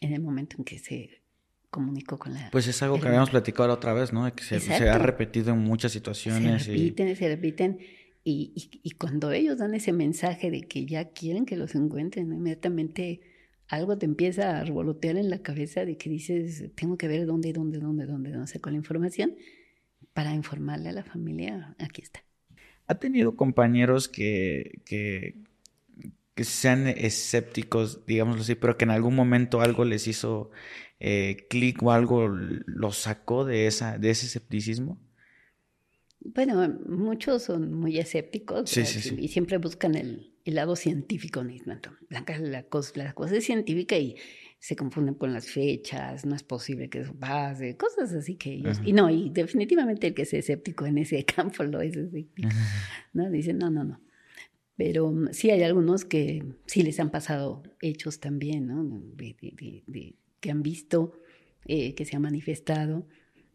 en el momento en que se comunicó con la... Pues es algo que habíamos platicado la otra vez, ¿no? Que se, se ha repetido en muchas se situaciones. y- repiten, se repiten. Y, y- y cuando ellos dan ese mensaje de que ya quieren que los encuentren, inmediatamente algo te empieza a revolotear en la cabeza de que dices, tengo que ver dónde, dónde, dónde, dónde, dónde saco la información para informarle a la familia, aquí está. ¿Ha tenido compañeros que, que, que sean escépticos, digámoslo así, pero que en algún momento algo les hizo eh, clic o algo los sacó de, esa, de ese escepticismo? Bueno, muchos son muy escépticos Sí, ¿verdad? sí, sí. y siempre buscan el, el lado científico. ¿no? La, la cosa, la cosa es científica y se confunden con las fechas, no es posible que eso pase, cosas así que ellos... Ajá. Y no, y definitivamente el que es escéptico en ese campo lo es así. ¿no? Dicen, no, no, no. Pero mm, sí hay algunos que sí les han pasado hechos también, ¿no? De, de- de- que han visto, eh, que se han manifestado,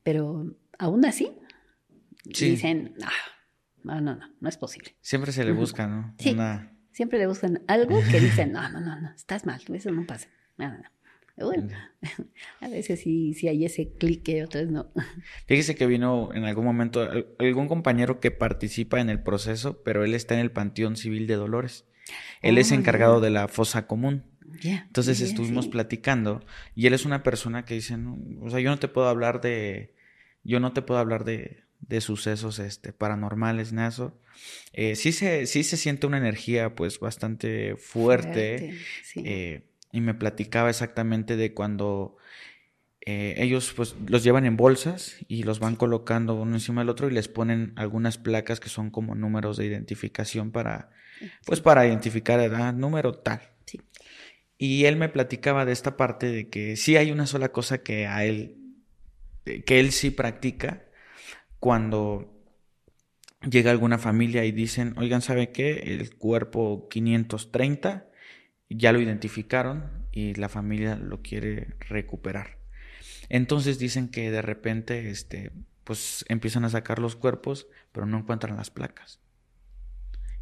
pero aún así Sí. dicen, no, no, no, no, no es posible. Siempre se le busca, ¿no? Sí. Una... Siempre le buscan algo que dicen, no, no, no, no, estás mal, eso no pasa. Pero Bueno, a veces sí, sí hay ese clic y otras no. Fíjese que vino en algún momento al- algún compañero que participa en el proceso, pero él está en el Panteón Civil de Dolores. Él es Oh, encargado de la fosa común. Entonces estuvimos sí. platicando y él es una persona que dice, "No, o sea, yo no te puedo hablar de, yo no te puedo hablar de, de sucesos este, paranormales, nada eso. Eh, sí, se, sí se siente una energía pues bastante fuerte, sí. eh, y me platicaba exactamente de cuando eh, ellos pues los llevan en bolsas y los van colocando uno encima del otro y les ponen algunas placas que son como números de identificación para, pues para identificar edad, número tal. Sí. Y él me platicaba de esta parte de que sí hay una sola cosa que a él, eh, que él sí practica cuando llega alguna familia y dicen, oigan, ¿sabe qué? El cuerpo 530 ya lo identificaron y la familia lo quiere recuperar. Entonces dicen que de repente, este, pues empiezan a sacar los cuerpos, pero no encuentran las placas.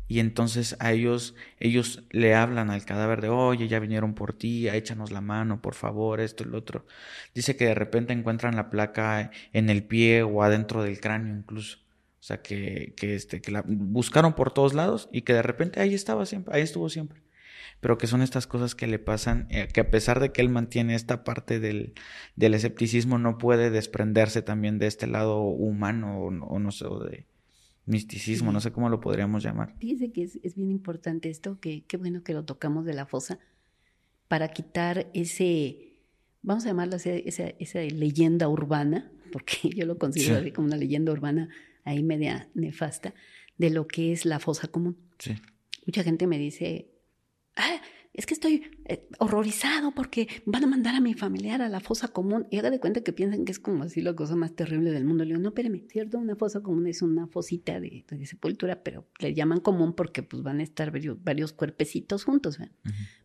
Y entonces a ellos, ellos le hablan al cadáver de, oye, ya vinieron por ti, échanos la mano, por favor, esto y lo otro. Dice que de repente encuentran la placa en el pie o adentro del cráneo incluso. O sea, que, que, este, que la buscaron por todos lados y que de repente ahí estaba siempre, ahí estuvo siempre. Pero que son estas cosas que le pasan, eh, que a pesar de que él mantiene esta parte del, del escepticismo, no puede desprenderse también de este lado humano o, no- o no sé, o de misticismo, Sí. no sé cómo lo podríamos llamar. Fíjese que es, es bien importante esto, que qué bueno que lo tocamos de la fosa, para quitar ese, vamos a llamarlo así, esa, esa leyenda urbana, porque yo lo considero Sí. así como una leyenda urbana ahí media nefasta, de lo que es la fosa común. Sí. Mucha gente me dice, ah, es que estoy eh, horrorizado porque van a mandar a mi familiar a la fosa común. Y haga de cuenta que piensan que es como así la cosa más terrible del mundo. Le digo, no, espérame, ¿cierto? Una fosa común es una fosita de, de sepultura, pero le llaman común porque pues van a estar varios, varios cuerpecitos juntos. Ujú.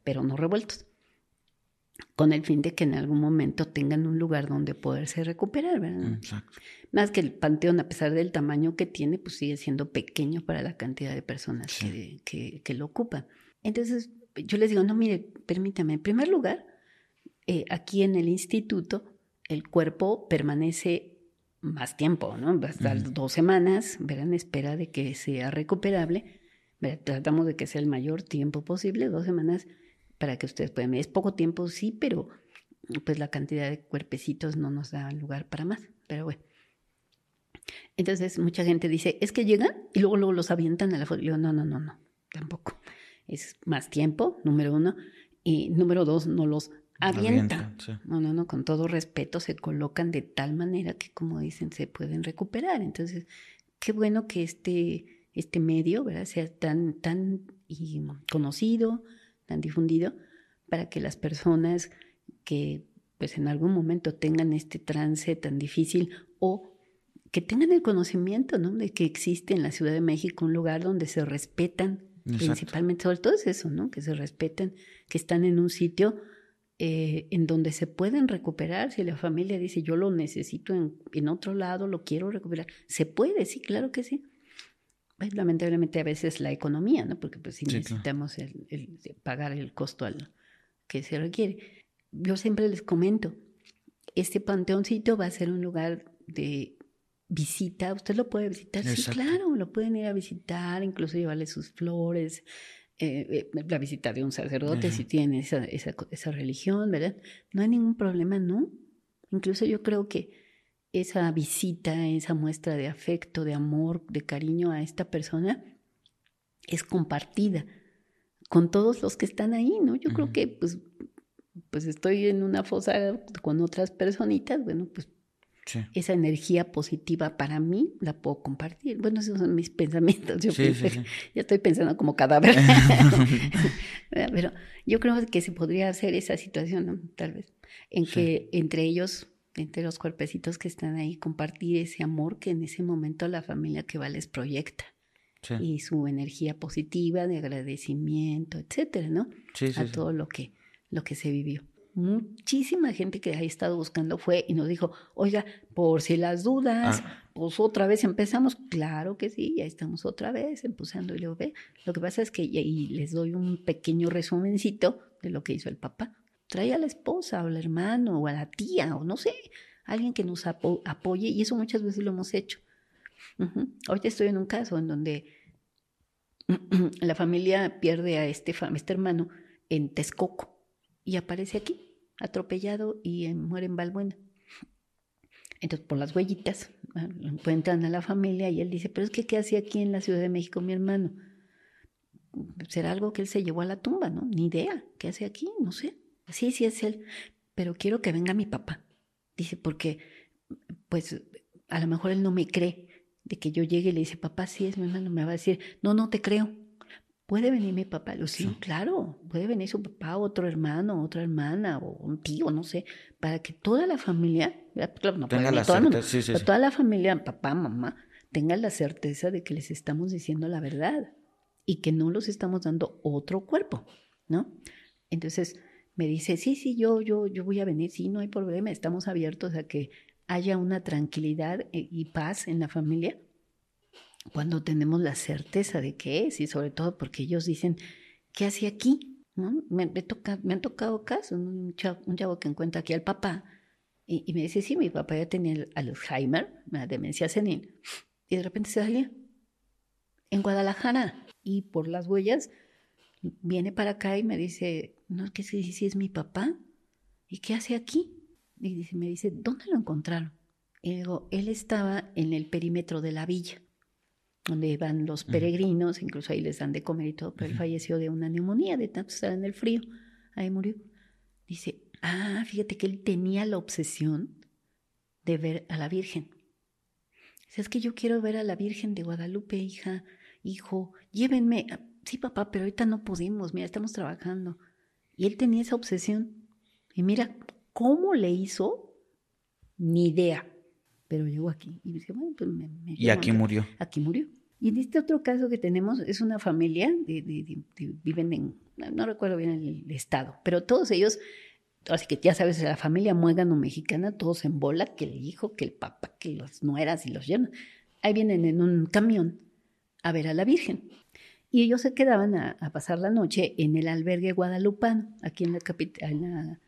pero no revueltos. Con el fin de que en algún momento tengan un lugar donde poderse recuperar, ¿verdad? Exacto. Más que el panteón, a pesar del tamaño que tiene, pues sigue siendo pequeño para la cantidad de personas Sí. que, que- que lo ocupan. Entonces, yo les digo, no, mire, permítame, en primer lugar, eh, aquí en el instituto, el cuerpo permanece más tiempo, ¿no? Va a estar dos semanas, verán, espera de que sea recuperable. ¿verdad? Tratamos de que sea el mayor tiempo posible, dos semanas, para que ustedes puedan. Es poco tiempo, sí, pero pues la cantidad de cuerpecitos no nos da lugar para más. Pero bueno. Entonces, mucha gente dice, es que llegan y luego, luego los avientan a la foto. Digo, no, no, no, no, tampoco. Es más tiempo, número uno. Y número dos, no los sí. No, no, no, con todo respeto se colocan de tal manera que, como dicen, se pueden recuperar. Entonces, qué bueno que este, este medio, ¿verdad?, sea tan, tan y conocido, tan difundido, para que las personas que, pues, en algún momento tengan este trance tan difícil o que tengan el conocimiento, ¿no?, de que existe en la Ciudad de México un lugar donde se respetan, Exacto. principalmente, sobre todo es eso, ¿no?, que se respetan, que están en un sitio eh, en donde se pueden recuperar. Si la familia dice, yo lo necesito en, en otro lado, lo quiero recuperar, se puede, sí, claro que sí. Pues, lamentablemente a veces la economía, ¿no? Porque pues si Sí, claro. necesitamos el, el- de pagar el costo al que se requiere. Yo siempre les comento, este panteoncito va a ser un lugar de visita, usted lo puede visitar, sí, Exacto. claro, lo pueden ir a visitar, incluso llevarle sus flores, eh, eh, la visita de un sacerdote Ajá. si tiene esa, esa, esa religión, ¿verdad? No hay ningún problema, ¿no? Incluso yo creo que esa visita, esa muestra de afecto, de amor, de cariño a esta persona es compartida con todos los que están ahí, ¿no? Yo creo Ujú. que pues, pues estoy en una fosa con otras personitas, bueno, pues esa energía positiva para mí la puedo compartir. Bueno, esos son mis pensamientos. Yo ya estoy pensando como cadáver. Pero yo creo que se podría hacer esa situación, tal vez, en que entre ellos, entre los cuerpecitos que están ahí, compartir ese amor que en ese momento la familia que va les proyecta. Y su energía positiva de agradecimiento, etcétera, ¿no? A todo lo que, lo que se vivió muchísima gente que ha estado buscando fue y nos dijo, oiga, por si las dudas, ah. pues otra vez empezamos. Claro que sí, ya estamos otra vez empezando. Y luego ve, lo que pasa es que, y les doy un pequeño resumencito de lo que hizo el papá. Trae a la esposa o al hermano o a la tía o no sé, alguien que nos apoye y eso muchas veces lo hemos hecho. Hoy estoy en un caso en donde la familia pierde a este, este hermano en Texcoco y aparece aquí atropellado y muere en Balbuena. Entonces, por las huellitas, encuentran a la familia y él dice, pero es que ¿qué hacía aquí en la Ciudad de México mi hermano? Será algo que él se llevó a la tumba, ¿no? Ni idea. ¿Qué hace aquí? No sé. Sí, sí es él. Pero quiero que venga mi papá. Dice, porque, pues, a lo mejor él no me cree de que yo llegue y le dice, papá, sí es mi hermano. Me va a decir, no, no te creo. ¿Puede venir mi papá? Lucía, sí. claro, puede venir su papá, otro hermano, otra hermana, o un tío, no sé, para que toda la familia, claro, no tenga la certeza, toda la familia, papá, mamá, tenga la certeza de que les estamos diciendo la verdad y que no los estamos dando otro cuerpo, ¿no? Entonces me dice, sí, sí, yo, yo, yo voy a venir, sí, no hay problema, estamos abiertos a que haya una tranquilidad eh, y paz en la familia cuando tenemos la certeza de que es y sobre todo porque ellos dicen, ¿qué hace aquí? ¿No? Me, me han tocado casos, un chavo, que encuentra aquí al papá y, me dice, sí, mi papá ya tenía el Alzheimer, demencia senil, y de repente se salía en Guadalajara y por las huellas viene para acá y me dice, no, que sí, sí es mi papá, ¿y qué hace aquí? Y me dice, ¿dónde lo encontraron? Y digo, él estaba en el perímetro de la villa donde van los peregrinos, incluso ahí les dan de comer y todo, pero él falleció de una neumonía, de tanto estar en el frío, ahí murió. Dice, ah, fíjate que él tenía la obsesión de ver a la Virgen. Dice, es que yo quiero ver a la Virgen de Guadalupe, hija, hijo, llévenme. Sí, papá, pero ahorita no pudimos, mira, estamos trabajando. Y él tenía esa obsesión. Y mira, ¿cómo le hizo? Ni idea pero llegó aquí. Y dice, bueno, pues me, Y aquí murió. Aquí murió. Y en este otro caso que tenemos es una familia, de, viven en, no, recuerdo bien el, estado, pero todos ellos, así que ya sabes, la familia muégano mexicana, todos en bola, que el hijo, que el papá, que las nueras y los yernos. Ahí vienen en un camión a ver a la Virgen. Y ellos se quedaban a, pasar la noche en el albergue guadalupano, aquí en la, capital,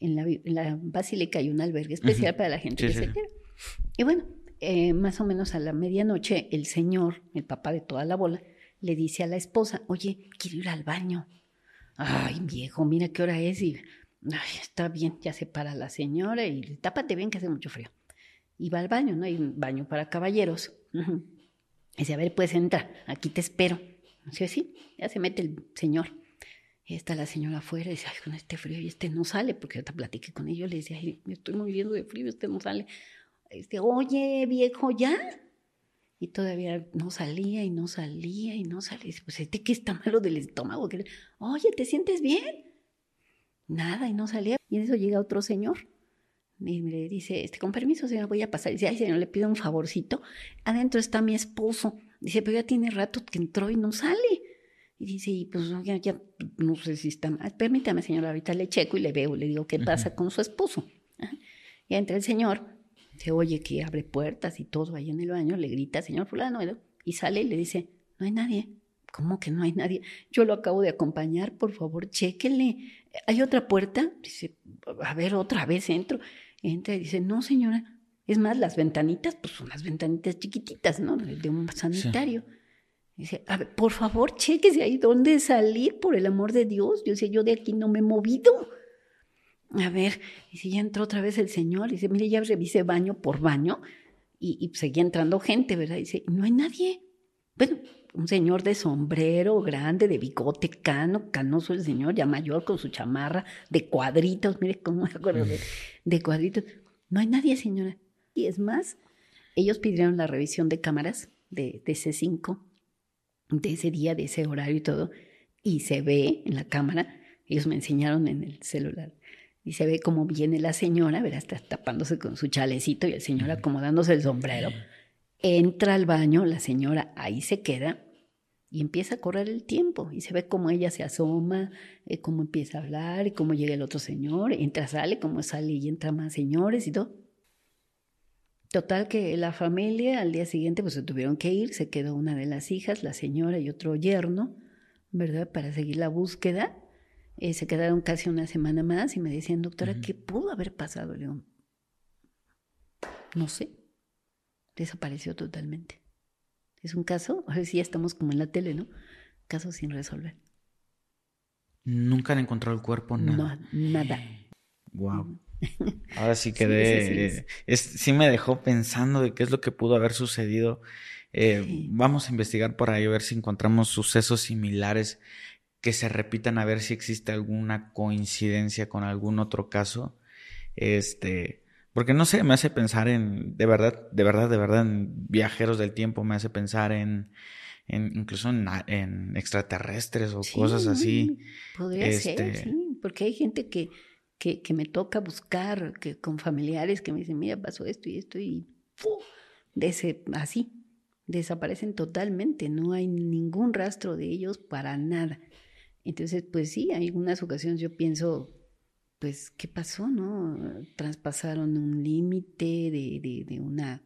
en la, basílica hay un albergue especial para la gente que se queda. Y bueno, eh, más o menos a la medianoche, el señor, el papá de toda la bola, le dice a la esposa, oye, quiero ir al baño. Ay, viejo, mira qué hora es y ay, está bien, ya se para la señora y tápate bien que hace mucho frío. Y va al baño, ¿no? Hay un baño para caballeros. Dice, a ver, puedes entrar, aquí te espero. Dice, sí, ya se mete el señor. Y está la señora afuera y dice, ay, con este frío y este no sale, porque yo te platiqué con ellos, le decía, ay, me estoy muriendo de frío, este no sale este, oye, viejo, ya. Y todavía no salía y no salía y no salía. Pues este que está malo del estómago. Oye, ¿te sientes bien? Nada, y no salía. Y en eso llega otro señor. Y le dice, este, con permiso, señor, voy a pasar. Y dice, ay, señor, le pido un favorcito. Adentro está mi esposo. Dice, pero ya tiene rato que entró y no sale. Y dice, y pues ya, ya no sé si está mal. Permítame, señor, ahorita le checo y le veo, le digo qué pasa con su esposo. Y entra el señor se oye que abre puertas y todo ahí en el baño, le grita, señor fulano, y sale y le dice, no hay nadie. ¿Cómo que no hay nadie? Yo lo acabo de acompañar, por favor, chéquenle. ¿Hay otra puerta? Dice, a ver, otra vez entro. Entra y dice, no, señora. Es más, las ventanitas, pues son las ventanitas chiquititas, ¿no? De un sanitario. Dice, a ver, por favor, chéquese ahí dónde salir, por el amor de Dios. Yo decía, yo de aquí no me he movido a ver, y si ya entró otra vez el señor, y dice, mire, ya revisé baño por baño, y, seguía entrando gente, ¿verdad? Y dice, no hay nadie. Bueno, un señor de sombrero grande, de bigote, cano, canoso el señor, ya mayor, con su chamarra, de cuadritos, mire cómo me acuerdo de, de cuadritos. No hay nadie, señora. Y es más, ellos pidieron la revisión de cámaras de, de C5, de ese día, de ese horario y todo, y se ve en la cámara, ellos me enseñaron en el celular, y se ve como viene la señora, verá, está tapándose con su chalecito y el señor acomodándose el sombrero. Entra al baño, la señora ahí se queda y empieza a correr el tiempo y se ve cómo ella se asoma, eh, cómo empieza a hablar y cómo llega el otro señor, entra, sale, cómo sale y entra más señores y todo. Total que la familia al día siguiente pues se tuvieron que ir, se quedó una de las hijas, la señora y otro yerno, ¿verdad? Para seguir la búsqueda eh, se quedaron casi una semana más y me decían, doctora, ¿qué pudo haber pasado? Le no sé. Desapareció totalmente. Es un caso, a ver si ya estamos como en la tele, ¿no? Caso sin resolver. Nunca han encontrado el cuerpo, nada. No, nada. Wow. Ahora sí quedé. Sí, sí, me dejó pensando de qué es lo que pudo haber sucedido. Eh, vamos a investigar por ahí a ver si encontramos sucesos similares que se repitan a ver si existe alguna coincidencia con algún otro caso. Este, porque no sé, me hace pensar en, de verdad, de verdad, de verdad, en viajeros del tiempo, me hace pensar en, en incluso en, extraterrestres o cosas así. Podría ser, este sí, porque hay gente que, que, que, me toca buscar, que con familiares que me dicen, mira, pasó esto y esto y de ese, así, desaparecen totalmente, no hay ningún rastro de ellos para nada. Entonces, pues sí, hay algunas ocasiones yo pienso, pues, ¿qué pasó, no? Traspasaron un límite de, de, de, una,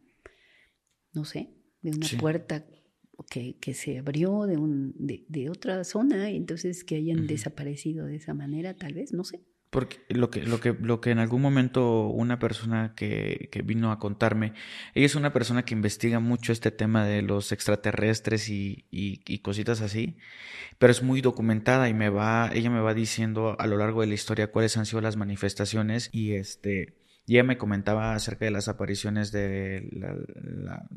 no sé, de una puerta que, que, se abrió de, un, de, de, otra zona, entonces que hayan desaparecido de esa manera, tal vez, no sé. Porque lo que, lo que, lo que en algún momento una persona que, que, vino a contarme, ella es una persona que investiga mucho este tema de los extraterrestres y, y, y, cositas así, pero es muy documentada y me va, ella me va diciendo a lo largo de la historia cuáles han sido las manifestaciones y este, ella me comentaba acerca de las apariciones de la,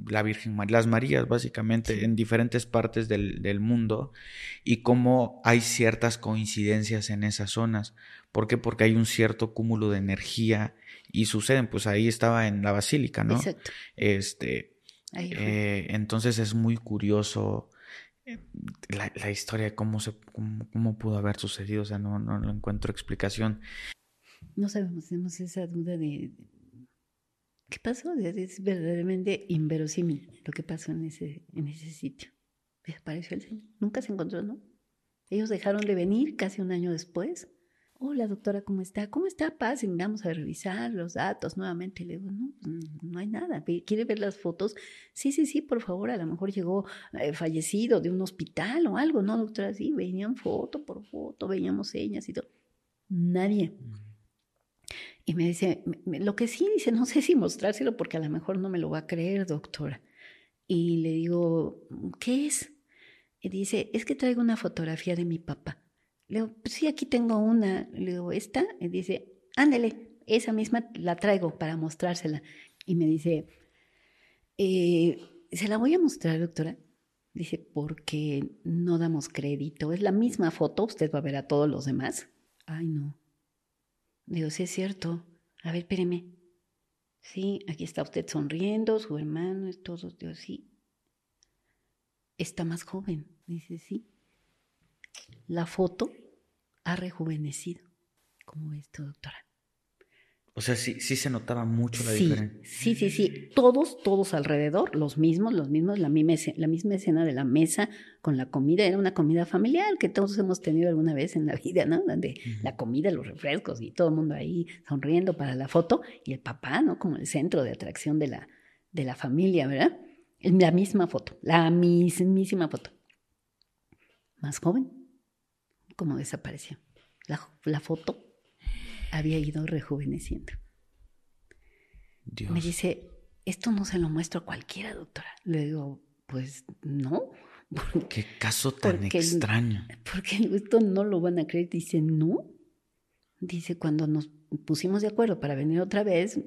la, Virgen María, las Marías básicamente en diferentes partes del, del mundo y cómo hay ciertas coincidencias en esas zonas. ¿Por qué? Porque hay un cierto cúmulo de energía y suceden, pues ahí estaba en la basílica, ¿no? Exacto. Este, eh, entonces es muy curioso eh, la, la, historia de cómo, se, cómo, cómo, pudo haber sucedido, o sea, no, no, no encuentro explicación. No sabemos, tenemos esa duda de, ¿qué pasó? Es verdaderamente inverosímil lo que pasó en ese, en ese sitio. Desapareció el Señor, nunca se encontró, ¿no? Ellos dejaron de venir casi un año después Hola doctora, ¿cómo está? ¿Cómo está Paz? Y vamos a revisar los datos nuevamente. Le digo, no, no hay nada. ¿Quiere ver las fotos? Sí, sí, sí, por favor. A lo mejor llegó eh, fallecido de un hospital o algo, ¿no, doctora? Sí, venían foto por foto, veíamos señas y todo. Nadie. Y me dice, lo que sí dice, no sé si mostrárselo porque a lo mejor no me lo va a creer, doctora. Y le digo, ¿qué es? Y dice, es que traigo una fotografía de mi papá. Le digo, pues sí, aquí tengo una. Le digo, ¿esta? Y dice, ándale, esa misma la traigo para mostrársela. Y me dice, eh, ¿se la voy a mostrar, doctora? Dice, porque no damos crédito. Es la misma foto, usted va a ver a todos los demás. Ay, no. Digo, sí es cierto. A ver, espéreme. Sí, aquí está usted sonriendo, su hermano es todo. Digo, sí. Está más joven. Dice, sí. La foto ha rejuvenecido. ¿Cómo ves tú, doctora? O sea, sí, sí se notaba mucho la diferencia. Sí, sí, sí. Todos, todos alrededor, los mismos, los mismos, la misma, la misma escena de la mesa con la comida. Era una comida familiar que todos hemos tenido alguna vez en la vida, ¿no? Donde la comida, los refrescos y todo el mundo ahí sonriendo para la foto. Y el papá, ¿no? Como el centro de atracción de la, de la familia, ¿verdad? La misma foto, la mismísima foto. Más joven, como desapareció. La, la foto había ido rejuveneciendo. Me dice, esto no se lo muestro a cualquiera, doctora. Le digo, pues no. Qué caso tan extraño. Porque esto no lo van a creer. Dice, no. Dice, cuando nos pusimos de acuerdo para venir otra vez,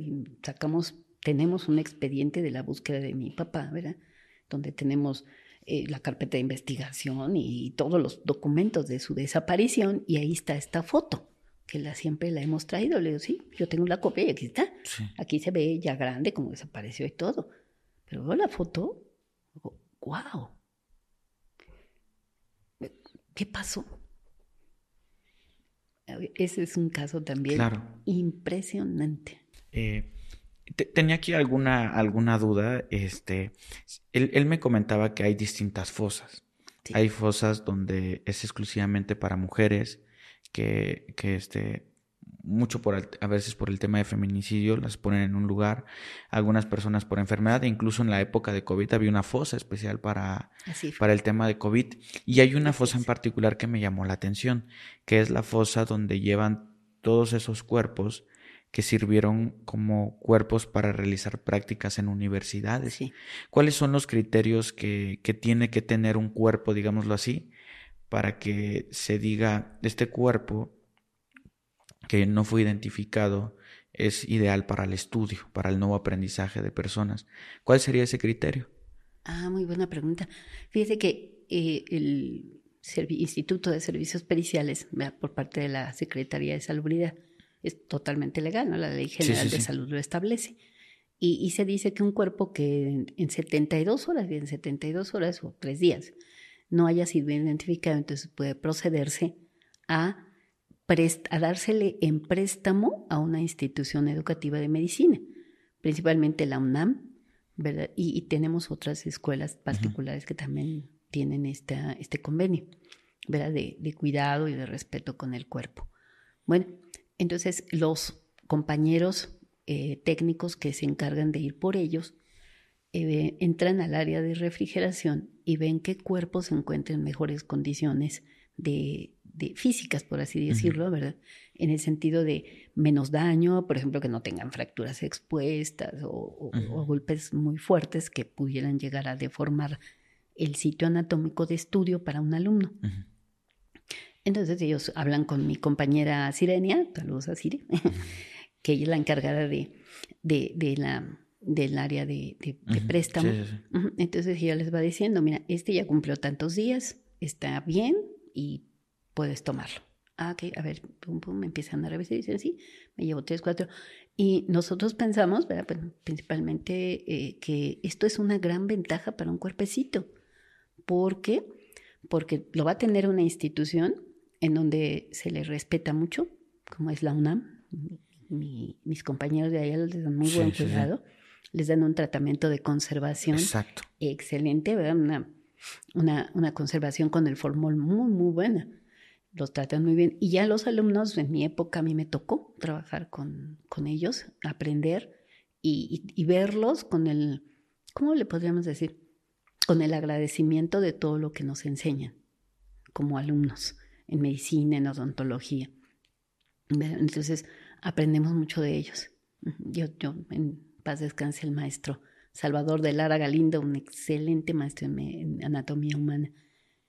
sacamos, tenemos un expediente de la búsqueda de mi papá, ¿verdad? Donde tenemos eh, la carpeta de investigación y todos los documentos de su desaparición y ahí está esta foto. que la siempre la hemos traído. Le digo, sí, yo tengo la copia y aquí está. Aquí se ve ya grande, como desapareció y todo. Pero veo la foto, digo, wow. ¿Qué pasó? Ese es un caso también impresionante. Eh, tenía aquí alguna, alguna duda. Este, él, me comentaba que hay distintas fosas. Hay fosas donde es exclusivamente para mujeres, que, que este, mucho por a veces por el tema de feminicidio las ponen en un lugar, algunas personas por enfermedad, e incluso en la época de COVID había una fosa especial para, para el tema de COVID. Y hay una fosa en particular que me llamó la atención, que es la fosa donde llevan todos esos cuerpos que sirvieron como cuerpos para realizar prácticas en universidades. ¿Cuáles son los criterios que, que tiene que tener un cuerpo, digámoslo así, para que se diga, este cuerpo que no fue identificado es ideal para el estudio, para el nuevo aprendizaje de personas? ¿Cuál sería ese criterio? Ah, muy buena pregunta. Fíjese que eh, el Instituto de Servicios Periciales, por parte de la Secretaría de Salubridad, es totalmente legal, ¿no? La Ley General de Salud lo establece. Y, se dice que un cuerpo que en, 72 horas, en 72 horas o tres días, no haya sido identificado, entonces puede procederse a, a dársele en préstamo a una institución educativa de medicina, principalmente la UNAM, ¿verdad? Y, tenemos otras escuelas particulares que también tienen esta, este convenio, ¿verdad? De, de cuidado y de respeto con el cuerpo. Bueno, entonces, los compañeros eh, técnicos que se encargan de ir por ellos eh, entran al área de refrigeración y ven qué cuerpos se encuentran en mejores condiciones de, físicas, por así decirlo, ¿verdad? En el sentido de menos daño, por ejemplo, que no tengan fracturas expuestas o, golpes muy fuertes que pudieran llegar a deformar el sitio anatómico de estudio para un alumno. Entonces ellos hablan con mi compañera Sirenia, saludos a Sire, que ella es la encargada de, de, la, del área de, préstamo. Entonces ella les va diciendo, mira, este ya cumplió tantos días, está bien y puedes tomarlo. Ah, ok, a ver, pum, pum, me empiezan a revisar y dicen, sí, me llevo tres, cuatro. Y nosotros pensamos, ¿verdad? Pues, principalmente eh, que esto es una gran ventaja para un cuerpecito. ¿Por qué? Porque lo va a tener una institución en donde se le respeta mucho, como es la UNAM. mis compañeros de allá les dan muy buen cuidado, les dan un tratamiento de conservación Exacto. excelente, ¿verdad? Una, una, una, conservación con el formol muy, muy buena. Los tratan muy bien. Y ya los alumnos, en mi época a mí me tocó trabajar con, con ellos, aprender y, y verlos con el, ¿cómo le podríamos decir? Con el agradecimiento de todo lo que nos enseñan como alumnos en medicina, en odontología. Entonces aprendemos mucho de ellos. Yo, yo en paz descanse el maestro Salvador de Lara Galindo, un excelente maestro en, anatomía humana.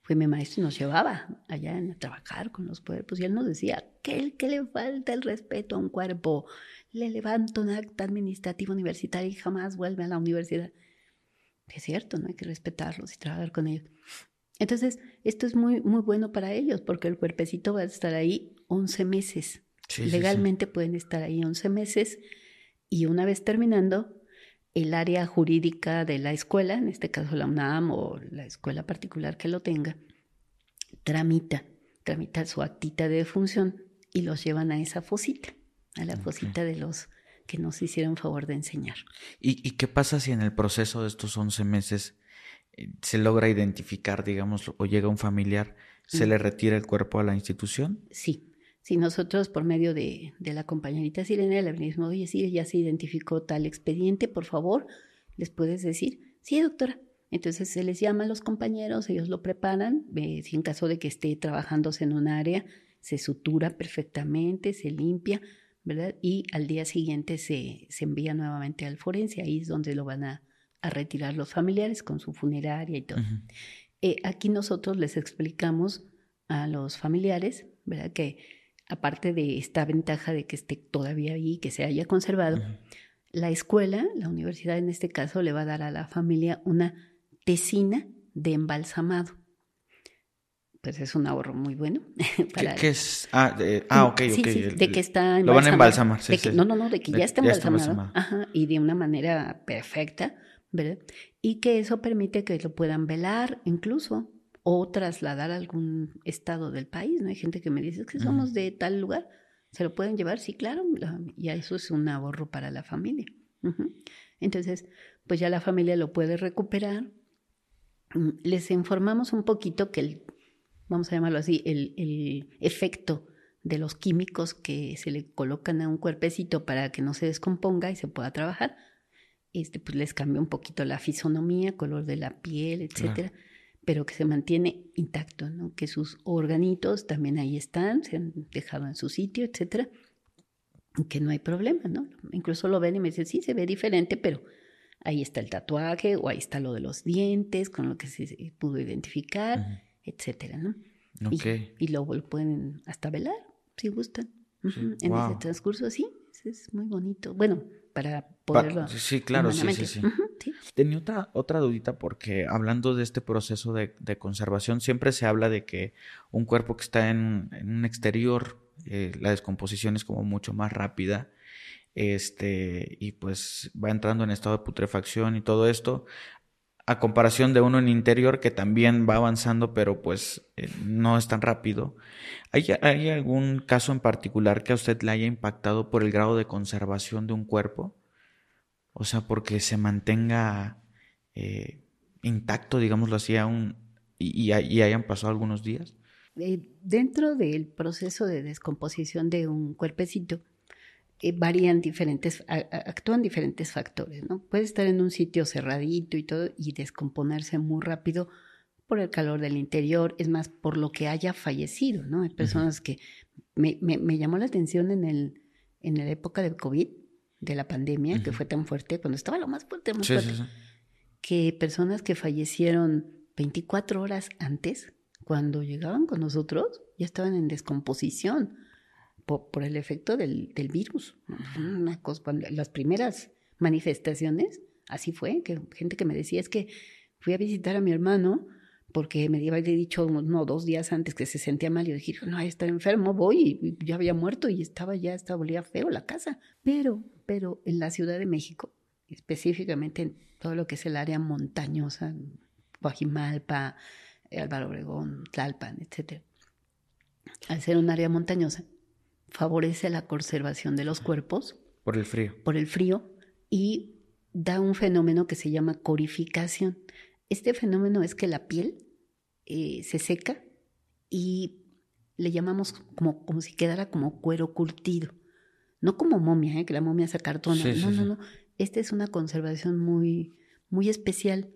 Fue mi maestro y nos llevaba allá a trabajar con los cuerpos. Y él nos decía, que el que le falta el respeto a un cuerpo, le levanta un acta administrativa universitaria y jamás vuelve a la universidad. Es cierto, no hay que respetarlos y trabajar con ellos. Entonces, esto es muy, muy bueno para ellos porque el cuerpecito va a estar ahí 11 meses. Legalmente pueden estar ahí 11 meses y una vez terminando, el área jurídica de la escuela, en este caso la UNAM o la escuela particular que lo tenga, tramita, tramita su actita de función y los llevan a esa fosita, a la fosita de los que nos hicieron favor de enseñar. ¿Y, ¿Y, qué pasa si en el proceso de estos 11 meses se logra identificar, digamos, o llega un familiar, ¿se le retira el cuerpo a la institución? Sí. Si nosotros, por medio de, la compañerita Sirena, le venimos, oye, sí, ya se identificó tal expediente, por favor, les puedes decir, sí, doctora. Entonces se les llama a los compañeros, ellos lo preparan, si en caso de que esté trabajándose en un área, se sutura perfectamente, se limpia, ¿verdad? Y al día siguiente se, se envía nuevamente al forense, ahí es donde lo van a, a retirar los familiares con su funeraria y todo. Eh, aquí nosotros les explicamos a los familiares, ¿verdad? Que aparte de esta ventaja de que esté todavía ahí, que se haya conservado, la escuela, la universidad en este caso, le va a dar a la familia una tesina de embalsamado. pues es un ahorro muy bueno. Para... ¿Qué, es? Ah, ah ok, ok. Sí, de que está Lo van a embalsamar. Sí, No, no, no, de que ya está embalsamado. Ajá, y de una manera perfecta, ¿verdad? Y que eso permite que lo puedan velar incluso o trasladar a algún estado del país, ¿no? Hay gente que me dice que somos de tal lugar, ¿se lo pueden llevar? Sí, claro, y eso es un ahorro para la familia. Entonces, pues ya la familia lo puede recuperar. Mm, les informamos un poquito que el vamos a llamarlo así, el, efecto de los químicos que se le colocan a un cuerpecito para que no se descomponga y se pueda trabajar, este, pues les cambia un poquito la fisonomía, color de la piel, etcétera, pero que se mantiene intacto, ¿no? Que sus organitos también ahí están, se han dejado en su sitio, etcétera, que no hay problema, ¿no? Incluso lo ven y me dicen, sí, se ve diferente, pero ahí está el tatuaje o ahí está lo de los dientes, con lo que se pudo identificar etcétera, ¿no? Y, luego lo pueden hasta velar, si gustan. En ese transcurso, sí, es muy bonito. Bueno, para poderlo. sí, claro, sí, sí, sí. Tenía otra, otra dudita porque hablando de este proceso de, conservación, siempre se habla de que un cuerpo que está en, un exterior, eh, la descomposición es como mucho más rápida este, y pues va entrando en estado de putrefacción y todo esto a comparación de uno en interior que también va avanzando, pero pues eh, no es tan rápido. ¿Hay, algún caso en particular que a usted le haya impactado por el grado de conservación de un cuerpo? O sea, porque se mantenga eh, intacto, digámoslo así, aún, y, hayan pasado algunos días. Eh, dentro del proceso de descomposición de un cuerpecito, eh, varían diferentes, actúan diferentes factores, ¿no? Puede estar en un sitio cerradito y todo y descomponerse muy rápido por el calor del interior, es más, por lo que haya fallecido, ¿no? Hay personas que me, me, llamó la atención en, el, en la época del COVID, de la pandemia, que fue tan fuerte, cuando estaba lo más fuerte, más fuerte, que personas que fallecieron 24 horas antes, cuando llegaban con nosotros, ya estaban en descomposición por, el efecto del, virus. Una cosa, las primeras manifestaciones, así fue, que gente que me decía es que fui a visitar a mi hermano porque me había dicho no, dos días antes que se sentía mal y dije, no, está enfermo, voy, y ya había muerto y estaba ya, estaba, olía feo la casa. Pero, pero en la Ciudad de México, específicamente en todo lo que es el área montañosa, Guajimalpa, Álvaro Obregón, Tlalpan, etc. Al ser un área montañosa, favorece la conservación de los cuerpos. Por el frío. Por el frío y da un fenómeno que se llama corificación. Este fenómeno es que la piel eh, se seca y le llamamos como, como si quedara como cuero curtido. No como momia, ¿eh? que la momia se acartona. no, no, no. Esta es una conservación muy, muy especial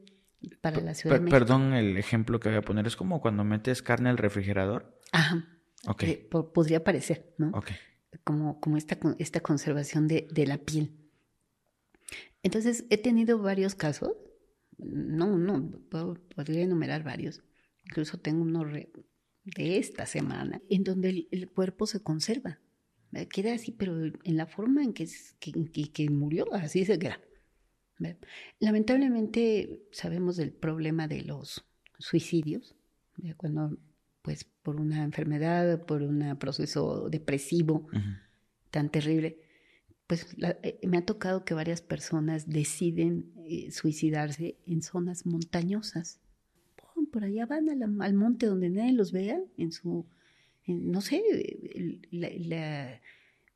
para la Ciudad de México. Perdón, el ejemplo que voy a poner es como cuando metes carne al refrigerador. Ajá. Eh, podría parecer, ¿no? Como, como esta, esta conservación de, de, la piel. Entonces, he tenido varios casos, no, no, podría enumerar varios, incluso tengo uno de esta semana, en donde el, cuerpo se conserva, queda así, pero en la forma en que, que, que murió, así se queda. Lamentablemente sabemos del problema de los suicidios, cuando pues por una enfermedad, por un proceso depresivo tan terrible, pues eh, me ha tocado que varias personas deciden eh, suicidarse en zonas montañosas. Por allá van al monte donde nadie los vea, en su, no sé, la,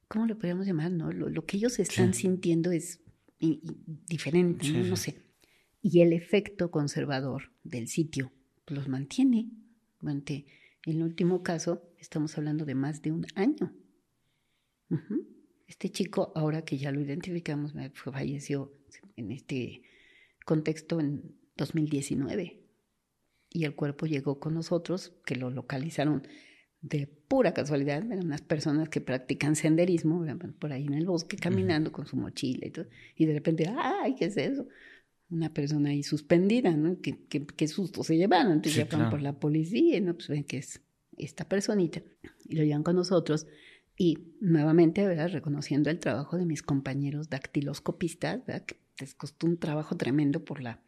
¿cómo le podríamos llamar? No? Lo, que ellos están sintiendo es diferente, ¿no? sé. Y el efecto conservador del sitio los mantiene en el último caso, estamos hablando de más de un año. Este chico, ahora que ya lo identificamos, falleció en este contexto en 2019. Y el cuerpo llegó con nosotros, que lo localizaron de pura casualidad, eran unas personas que practican senderismo, por ahí en el bosque caminando con su mochila y todo, y de repente, ¡ay, qué es eso! Una persona ahí suspendida, ¿no? Qué, susto se llevaron. Entonces ya van por la policía, ¿no? Pues ven que es esta personita y lo llevan con nosotros. Y nuevamente, ¿verdad? Reconociendo el trabajo de mis compañeros dactiloscopistas, ¿verdad? Que les costó un trabajo tremendo por la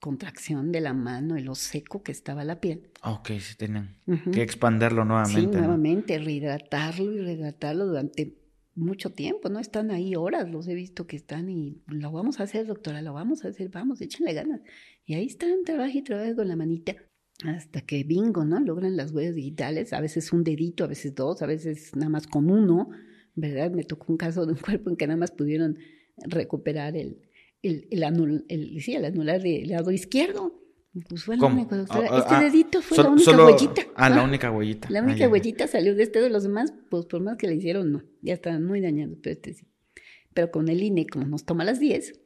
contracción de la mano y lo seco que estaba la piel. Ok, sí tienen que expanderlo nuevamente. Sí, nuevamente, rehidratarlo y rehidratarlo durante mucho tiempo, ¿no? Están ahí horas, los he visto que están y lo vamos a hacer, doctora, lo vamos a hacer, vamos, échenle ganas. Y ahí están, trabaja y trabaja con la manita hasta que bingo, ¿no? Logran las huellas digitales, a veces un dedito, a veces dos, a veces nada más con uno, ¿verdad? Me tocó un caso de un cuerpo en que nada más pudieron recuperar el, el, el, anul, el, sí, el anular del lado izquierdo. Pues fue la única, doctora. Ah, este ah, dedito fue la única huellita. Ah, la única huellita. La única huellita salió de este de los demás, pues por más que le hicieron, no. Ya estaban muy dañados, pero este sí. Pero con el INE, como nos toma las 10,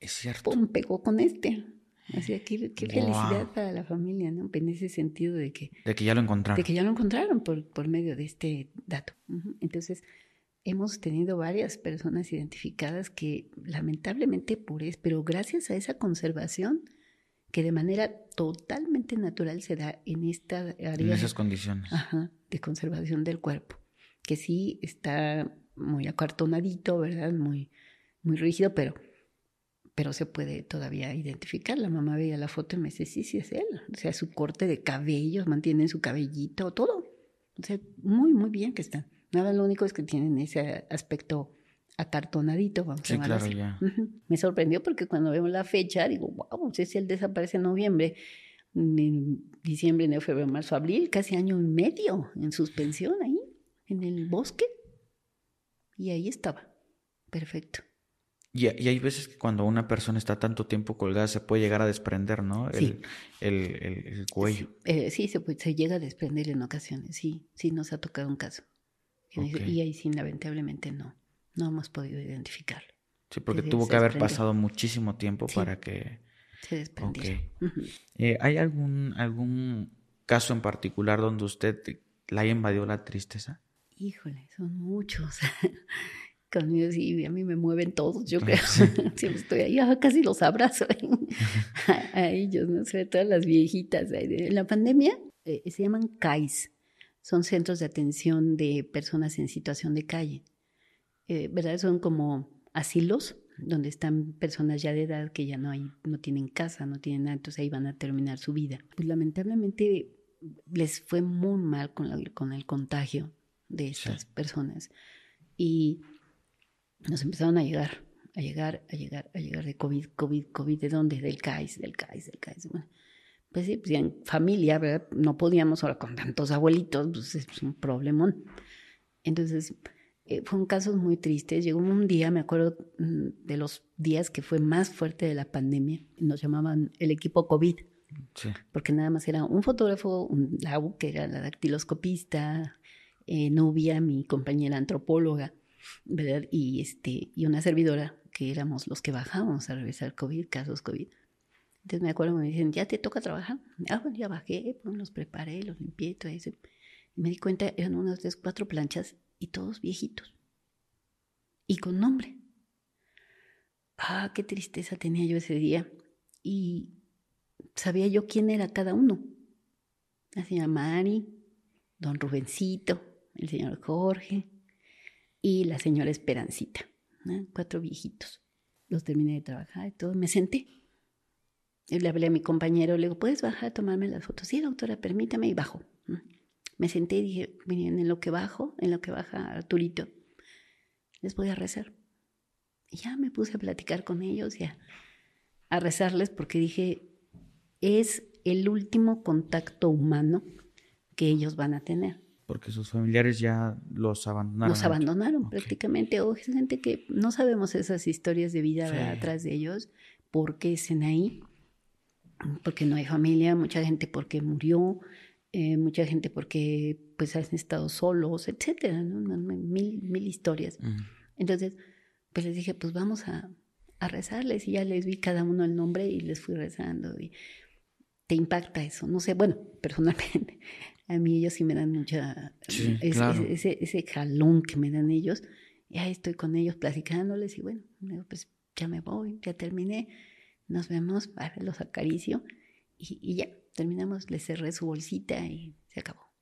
es cierto. Pum, pegó con este. Así que qué, felicidad para la familia, ¿no? En ese sentido de que... De que ya lo encontraron. De que ya lo encontraron por, por medio de este dato. Entonces, hemos tenido varias personas identificadas que lamentablemente por eso, pero gracias a esa conservación que de manera totalmente natural se da en esta área. En esas condiciones. Ajá, de conservación del cuerpo, que sí está muy acartonadito, ¿verdad? Muy, muy rígido, pero, pero se puede todavía identificar. La mamá veía la foto y me dice, sí, sí es él. O sea, su corte de cabello, mantienen su cabellito, todo. O sea, muy, muy bien que está. Nada, lo único es que tienen ese aspecto acartonadito, vamos sí, claro, Ya. Me sorprendió porque cuando vemos la fecha, digo, wow, sé si él desaparece en noviembre, en diciembre, enero, febrero, marzo, abril, casi año y medio en suspensión ahí, en el bosque. Y ahí estaba. Perfecto. Y, y, hay veces que cuando una persona está tanto tiempo colgada se puede llegar a desprender, ¿no? El, sí. el, el, cuello. Eh, sí, se, se llega a desprender en ocasiones, sí, sí nos ha tocado un caso. Y ahí sí, lamentablemente no, no hemos podido identificarlo. Sí, porque tuvo que haber pasado muchísimo tiempo para que... Se desprendiera. Eh, ¿Hay algún, algún caso en particular donde usted la haya invadido la tristeza? Híjole, son muchos. Conmigo sí, a mí me mueven todos, yo creo. Siempre estoy ahí, ah, casi los abrazo a, ellos, ¿no? Sobre todo las viejitas. En la pandemia eh, se llaman CAIS, son centros de atención de personas en situación de calle. Eh, ¿Verdad? Son como asilos donde están personas ya de edad que ya no hay, no tienen casa, no tienen nada, entonces ahí van a terminar su vida. Pues lamentablemente les fue muy mal con, con el contagio de estas personas. Y nos empezaron a llegar, a llegar, a llegar, a llegar de COVID, COVID, COVID, ¿de dónde? Del CAIS, del CAIS, del CAIS. Bueno, pues sí, pues en familia, ¿verdad? No podíamos ahora con tantos abuelitos, pues es un problemón. Entonces, eh, fueron casos muy tristes. Llegó un día, me acuerdo mm, de los días que fue más fuerte de la pandemia, nos llamaban el equipo COVID. Sí. Porque nada más era un fotógrafo, un Lau, que era la dactiloscopista, eh, Nubia, mi compañera antropóloga, ¿verdad? Y, este, y una servidora, que éramos los que bajábamos a revisar COVID, casos COVID. Entonces me acuerdo, me dicen, ya te toca trabajar. Ah, bueno, ya bajé, pues los preparé, los limpié todo eso. Y me di cuenta, eran unas tres, cuatro planchas y todos viejitos. Y con nombre. Ah, qué tristeza tenía yo ese día. Y sabía yo quién era cada uno. La señora Mari, don Rubencito, el señor Jorge y la señora Esperancita. Cuatro viejitos. Los terminé de trabajar y todo. Me senté y le hablé a mi compañero, le digo, ¿puedes bajar a tomarme las fotos? Sí, doctora, permítame, y bajo. Me senté y dije, miren, en lo que bajo, en lo que baja Arturito, les voy a rezar. Y ya me puse a platicar con ellos y a, a rezarles porque dije, es el último contacto humano que ellos van a tener. Porque sus familiares ya los abandonaron. Los abandonaron prácticamente. O gente que no sabemos esas historias de vida atrás de ellos, porque estén ahí porque no hay familia, mucha gente porque murió, eh, mucha gente porque pues han estado solos, etcétera, mil, mil historias. Entonces, pues les dije, pues vamos a, a, rezarles y ya les vi cada uno el nombre y les fui rezando y te impacta eso, no sé, bueno, personalmente, a mí ellos sí me dan mucha, ese, ese, jalón que me dan ellos, ya estoy con ellos platicándoles y bueno, pues ya me voy, ya terminé nos vemos, los acaricio y, y ya, terminamos, le cerré su bolsita y se acabó.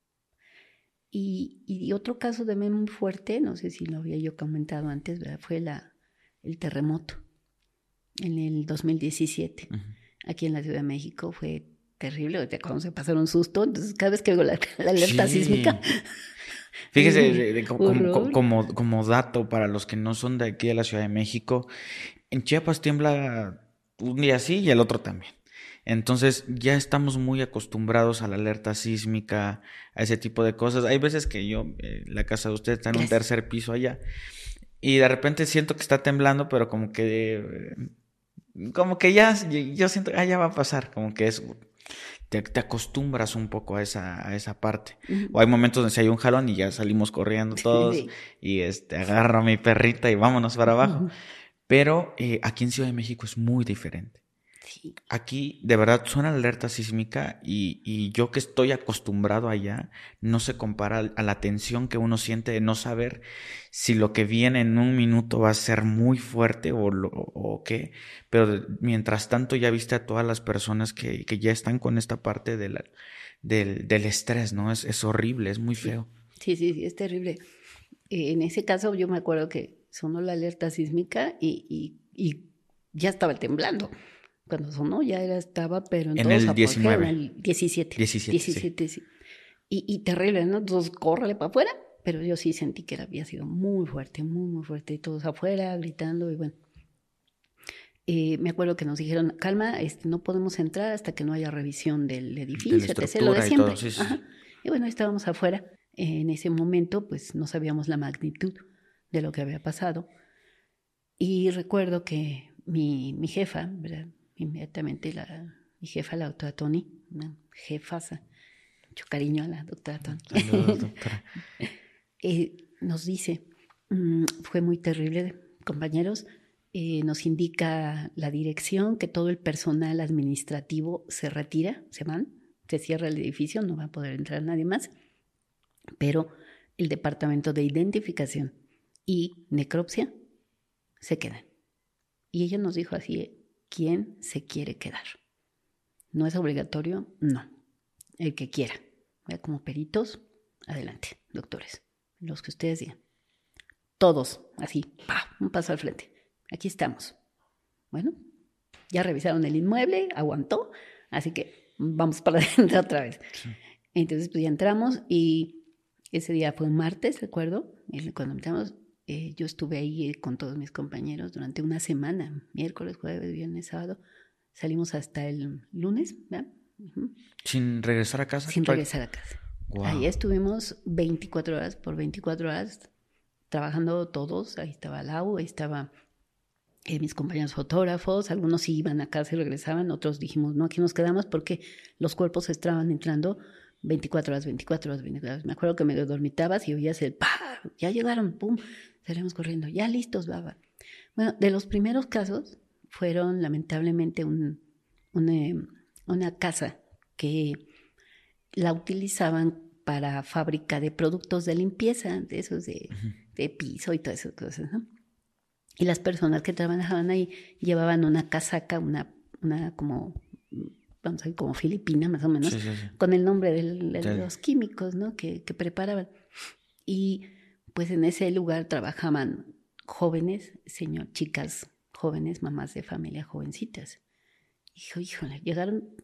Y, y, otro caso también muy fuerte, no sé si lo había yo comentado antes, fue la, el terremoto en el 2017. aquí en la Ciudad de México fue terrible, cuando se pasaron un susto, entonces cada vez que veo la, alerta sísmica... Fíjese, como, como, dato para los que no son de aquí de la Ciudad de México, en Chiapas tiembla un día sí y el otro también. Entonces ya estamos muy acostumbrados a la alerta sísmica, a ese tipo de cosas. Hay veces que yo, eh, la casa de usted está en un tercer piso allá, y de repente siento que está temblando, pero como que, eh, como que ya, yo siento, ah, ya va a pasar, como que es, te, acostumbras un poco a esa, a esa parte. O hay momentos donde hay un jalón y ya salimos corriendo todos y este, agarro a mi perrita y vámonos para abajo. Pero eh, aquí en Ciudad de México es muy diferente. Aquí de verdad suena la alerta sísmica y, yo que estoy acostumbrado allá, no se compara a la tensión que uno siente de no saber si lo que viene en un minuto va a ser muy fuerte o, o qué, pero mientras tanto ya viste a todas las personas que, ya están con esta parte del, del, estrés, ¿no? Es, es horrible, es muy feo. Sí, sí, sí, es terrible. En ese caso yo me acuerdo que sonó la alerta sísmica y, y ya estaba temblando cuando sonó ya era, estaba, pero en, en el 19. En el 17. 17, 17 sí. Y, y, terrible, ¿no? Entonces, córrele para afuera, pero yo sí sentí que había sido muy fuerte, muy, muy fuerte, y todos afuera gritando, y bueno. Eh, me acuerdo que nos dijeron, calma, este, no podemos entrar hasta que no haya revisión del edificio, etc. Lo de siempre. Y, y bueno, estábamos afuera. En ese momento, pues no sabíamos la magnitud de lo que había pasado. Y recuerdo que mi, mi jefa, ¿verdad? Inmediatamente la, mi jefa, la doctora Tony, una jefasa, mucho cariño a la doctora Tony, eh, nos dice, mm, fue muy terrible, compañeros, eh, nos indica la dirección que todo el personal administrativo se retira, se van, se cierra el edificio, no va a poder entrar nadie más, pero el departamento de identificación y necropsia se quedan. Y ella nos dijo así, quién se quiere quedar. No es obligatorio, no. El que quiera. Como peritos, adelante, doctores. Los que ustedes digan. Todos, así, un paso al frente. Aquí estamos. Bueno, ya revisaron el inmueble, aguantó, así que vamos para adentro otra vez. Entonces, pues ya entramos y ese día fue un martes, recuerdo, cuando entramos, eh, yo estuve ahí eh, con todos mis compañeros durante una semana, miércoles, jueves, viernes, sábado. Salimos hasta el lunes, ¿verdad? ¿Sin regresar a casa? Sin regresar a casa. Ahí estuvimos 24 horas por 24 horas trabajando todos. Ahí estaba Lau, ahí estaba eh, mis compañeros fotógrafos. Algunos sí iban a casa y regresaban, otros dijimos, no, aquí nos quedamos porque los cuerpos estaban entrando 24 horas, 24 horas, 24 horas. Me acuerdo que me dormitabas y oías el pa, ya llegaron, pum, Salimos corriendo, ya listos, baba. Bueno, de los primeros casos fueron lamentablemente un, una, casa que la utilizaban para fábrica de productos de limpieza, de esos de, piso y todas esas cosas, ¿no? Y las personas que trabajaban ahí llevaban una casaca, una, una como, vamos a decir, como filipina más o menos, con el nombre de los químicos, ¿no? Que, que preparaban. Y pues en ese lugar trabajaban jóvenes, señor, chicas jóvenes, mamás de familia jovencitas. Hijo, híjole, llegaron,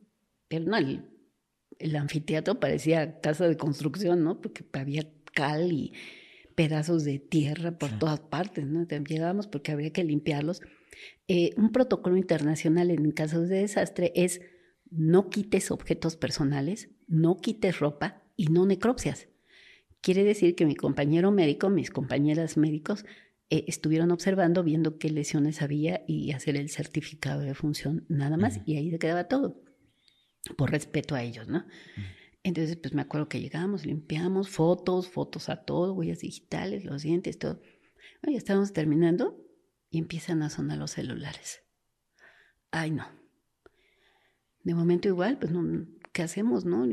pero no, el, anfiteatro parecía casa de construcción, ¿no? Porque había cal y pedazos de tierra por todas partes, ¿no? Llegábamos porque habría que limpiarlos. Eh, un protocolo internacional en casos de desastre es no quites objetos personales, no quites ropa y no necropsias. Quiere decir que mi compañero médico, mis compañeras médicos, eh, estuvieron observando, viendo qué lesiones había y hacer el certificado de función nada más. Y ahí se quedaba todo, por respeto a ellos, ¿no? Entonces, pues me acuerdo que llegamos, limpiamos, fotos, fotos a todo, huellas digitales, los dientes, todo. ya estábamos terminando y empiezan a sonar los celulares. Ay, no. De momento igual, pues no, ¿qué hacemos, no?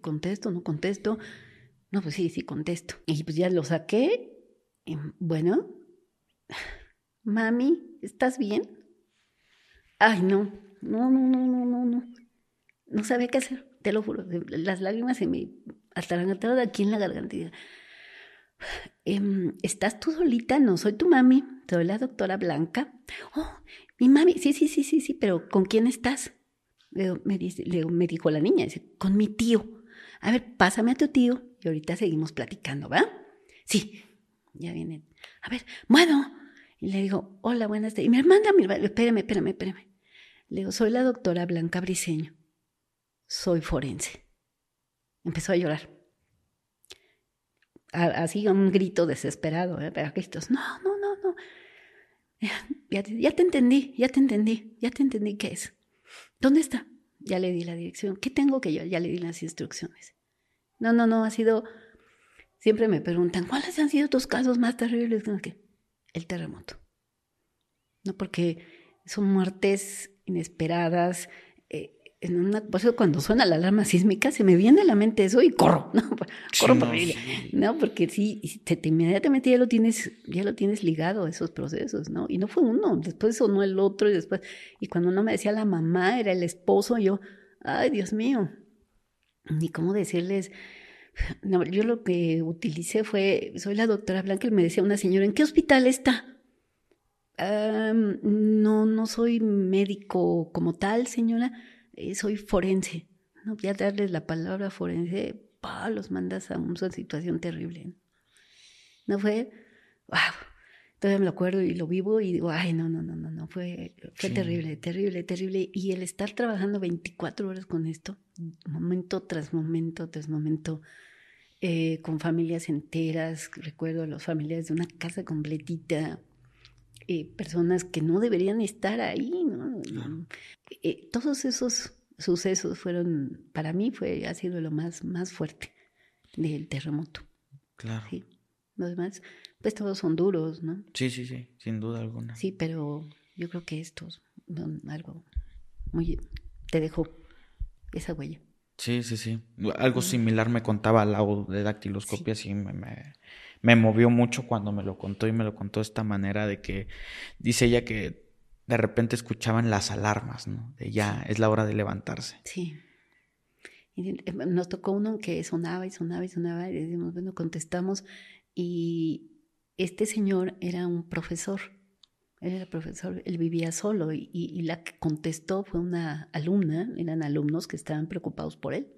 ¿Contesto, no contesto? No, pues sí, sí, contesto. Y pues ya lo saqué. bueno, mami, ¿estás bien? Ay, no, no, no, no, no, no, no. No sabía qué hacer, te lo juro. Las lágrimas se me atarantaron aquí en la garganta. Em, ¿Estás tú solita? No, soy tu mami. Soy la doctora Blanca. Oh, mi mami, sí, sí, sí, sí, sí, pero ¿con quién estás? Le me, dice, le me dijo la niña, dice, con mi tío. A ver, pásame a tu tío y ahorita seguimos platicando, ¿va? Sí, ya viene. A ver, bueno. Y le digo, hola, buenas tardes. Y mi hermana, mi espérame, espérame, espérame. Le digo, soy la doctora Blanca Briseño. Soy forense. Empezó a llorar. Así un grito desesperado, ¿eh? pero gritos, no, no, no, no. Ya, ya te entendí, ya te entendí, ya te entendí qué es. ¿Dónde está? Ya le di la dirección. ¿Qué tengo que yo? Ya le di las instrucciones. No, no, no, ha sido... Siempre me preguntan, ¿cuáles han sido tus casos más terribles? El terremoto. No, porque son muertes inesperadas. Eh, en una, por eso cuando suena la alarma sísmica se me viene a la mente eso y corro, ¿no? Corro por ahí. No, porque sí, te, inmediatamente ya lo tienes, ya lo tienes ligado a esos procesos, ¿no? Y no fue uno, después sonó el otro y después, y cuando uno me decía la mamá, era el esposo, yo, ay, Dios mío, ni cómo decirles, no, yo lo que utilicé fue, soy la doctora Blanca, y me decía una señora, ¿en qué hospital está? no, no soy médico como tal, señora, eh, soy forense. No voy a darles la palabra forense, pa, los mandas a una situación terrible. No fue, wow, todavía me lo acuerdo y lo vivo y digo, ay, no, no, no, no, no, fue, fue terrible, terrible, terrible. Y el estar trabajando 24 horas con esto, momento tras momento tras momento, eh, con familias enteras, recuerdo a las familias de una casa completita, eh, personas que no deberían estar ahí, ¿no? Eh, todos esos sucesos fueron, para mí fue, ha sido lo más, más fuerte del terremoto. Claro. Sí. Los demás, pues todos son duros, ¿no? Sí, sí, sí, sin duda alguna. Sí, pero yo creo que estos son algo muy, te dejó esa huella. Sí, sí, sí. Algo similar me contaba Lau de dactiloscopia, sí, me, me, movió mucho cuando me lo contó y me lo contó de esta manera de que dice ella que de repente escuchaban las alarmas, ¿no? De ya es la hora de levantarse. Sí. Y eh, nos tocó uno que sonaba y sonaba y sonaba y decimos, bueno, contestamos y este señor era un profesor él era profesor, él vivía solo y, la que contestó fue una alumna, eran alumnos que estaban preocupados por él.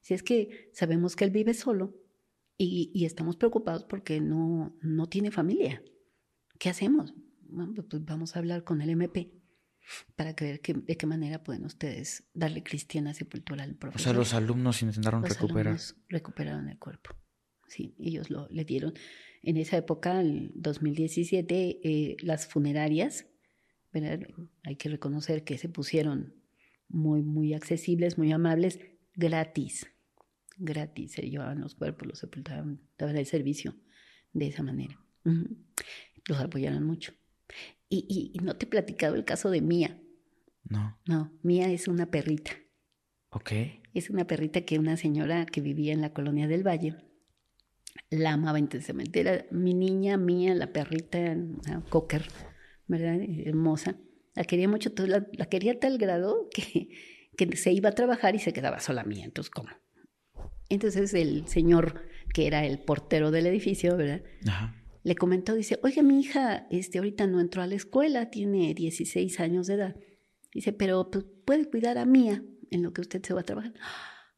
Si es que sabemos que él vive solo y, estamos preocupados porque no, no tiene familia. ¿Qué hacemos? Bueno, pues, pues vamos a hablar con el MP para ver de qué manera pueden ustedes darle cristiana sepultura al profesor. O sea, los alumnos intentaron recuperar. recuperaron el cuerpo. Sí, ellos lo, le dieron en esa época, el 2017, eh, las funerarias, hay que reconocer que se pusieron muy, muy accesibles, muy amables, gratis. Gratis, se llevaban los cuerpos, los sepultaban, daban el servicio de esa manera. Los apoyaron mucho. Y, y, no te he platicado el caso de Mía. No. No, Mía es una perrita. Ok. Es una perrita que una señora que vivía en la colonia del Valle la amaba intensamente. Era mi niña mía, la perrita, una cocker, ¿verdad? Hermosa. La quería mucho, la, la, quería a tal grado que, que se iba a trabajar y se quedaba sola mía. Entonces, ¿cómo? Entonces el señor, que era el portero del edificio, ¿verdad? Le comentó, dice, oiga, mi hija este, ahorita no entró a la escuela, tiene 16 años de edad. Dice, pero pues, puede cuidar a Mía en lo que usted se va a trabajar.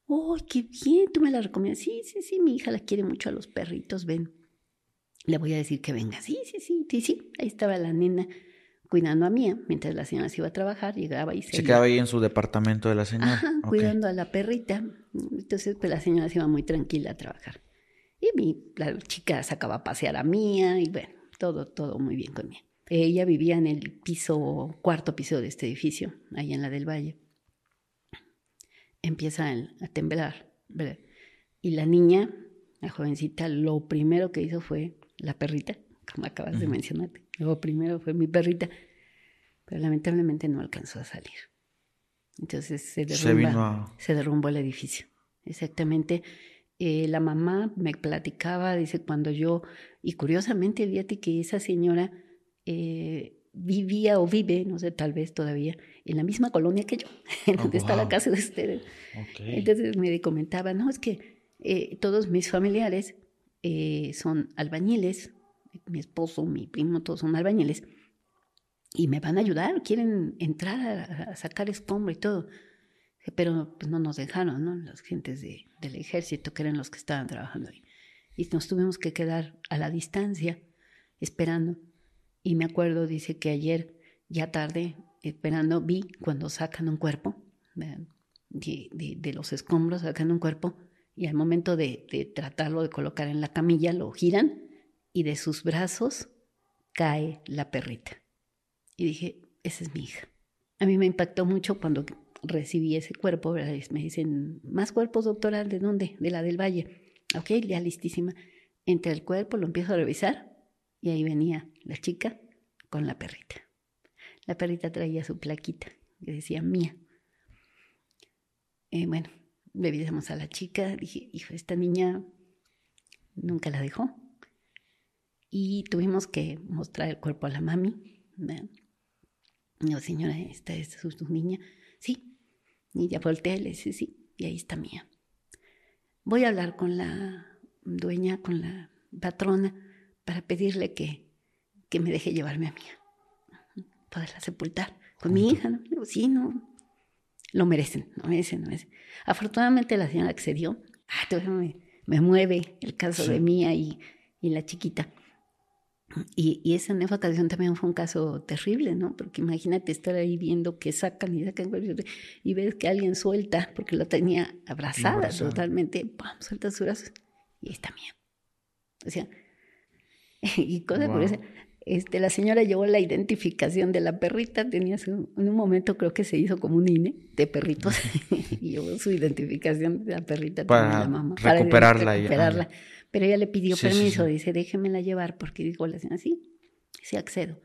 ¡Oh, qué bien! ¿Tú me la recomiendas? Sí, sí, sí, mi hija la quiere mucho a los perritos, ven. Le voy a decir que venga. Sí, sí, sí, sí, sí. Ahí estaba la nena cuidando a Mía, mientras la señora se iba a trabajar, llegaba y se... Se quedaba ahí en su departamento de la señora. Ajá, cuidando a la perrita. Entonces, pues la señora se iba muy tranquila a trabajar. Y mi, la chica sacaba a pasear a Mía y bueno, todo, todo muy bien con Mía. Ella vivía en el piso, cuarto piso de este edificio, ahí en la del Valle empieza a temblar. Y la niña, la jovencita, lo primero que hizo fue la perrita, como acabas de mencionar. Lo primero fue mi perrita, pero lamentablemente no alcanzó a salir. Entonces se, derrumba, se, derrumbó el edificio. Exactamente. Eh, la mamá me platicaba, dice, cuando yo, y curiosamente, fíjate que esa señora eh, vivía o vive, no sé, tal vez todavía, en la misma colonia que yo, en donde está la casa de ustedes. Entonces me comentaba, no, es que eh, todos mis familiares eh, son albañiles, mi esposo, mi primo, todos son albañiles, y me van a ayudar, quieren entrar a, sacar escombro y todo. Pero pues, no nos dejaron, ¿no? Las gentes de, del ejército, que eran los que estaban trabajando ahí. Y nos tuvimos que quedar a la distancia, esperando. Y me acuerdo, dice que ayer, ya tarde, esperando, vi cuando sacan un cuerpo, de, de, los escombros, sacan un cuerpo, y al momento de, de tratarlo de colocar en la camilla, lo giran y de sus brazos cae la perrita. Y dije, esa es mi hija. A mí me impactó mucho cuando recibí ese cuerpo, ¿verdad? me dicen, ¿más cuerpos, doctora? ¿De dónde? De la del Valle. Ok, ya listísima. Entre el cuerpo lo empiezo a revisar y ahí venía la chica con la perrita. La perrita traía su plaquita que decía mía. Eh, bueno, revisamos a la chica, dije, hijo, esta niña nunca la dejó. Y tuvimos que mostrar el cuerpo a la mami. No, señora, esta es su, niña. Sí. Y ya volteé, le dice, sí, y ahí está mía. Voy a hablar con la dueña, con la patrona, para pedirle que, que me deje llevarme a mía. Poderla sepultar con mi hija, ¿no? Digo, sí, no. Lo merecen, lo merecen, lo merecen. Afortunadamente la señora accedió. Ah, me, me mueve el caso de mía y, y la chiquita. Y, y, esa nueva ocasión también fue un caso terrible, ¿no? Porque imagínate estar ahí viendo que sacan y sacan y ves que alguien suelta, porque lo tenía abrazada, totalmente, ¡pum! suelta sus brazos y está mía. O sea, y cosa curiosa, este, la señora llevó la identificación de la perrita, tenía su, en un momento creo que se hizo como un INE de perritos, y llevó su identificación de la perrita para, la mamá, recuperarla. Para recuperarla. Pero ella le pidió permiso, dice, déjemela llevar, porque dijo la señora, sí, sí accedo.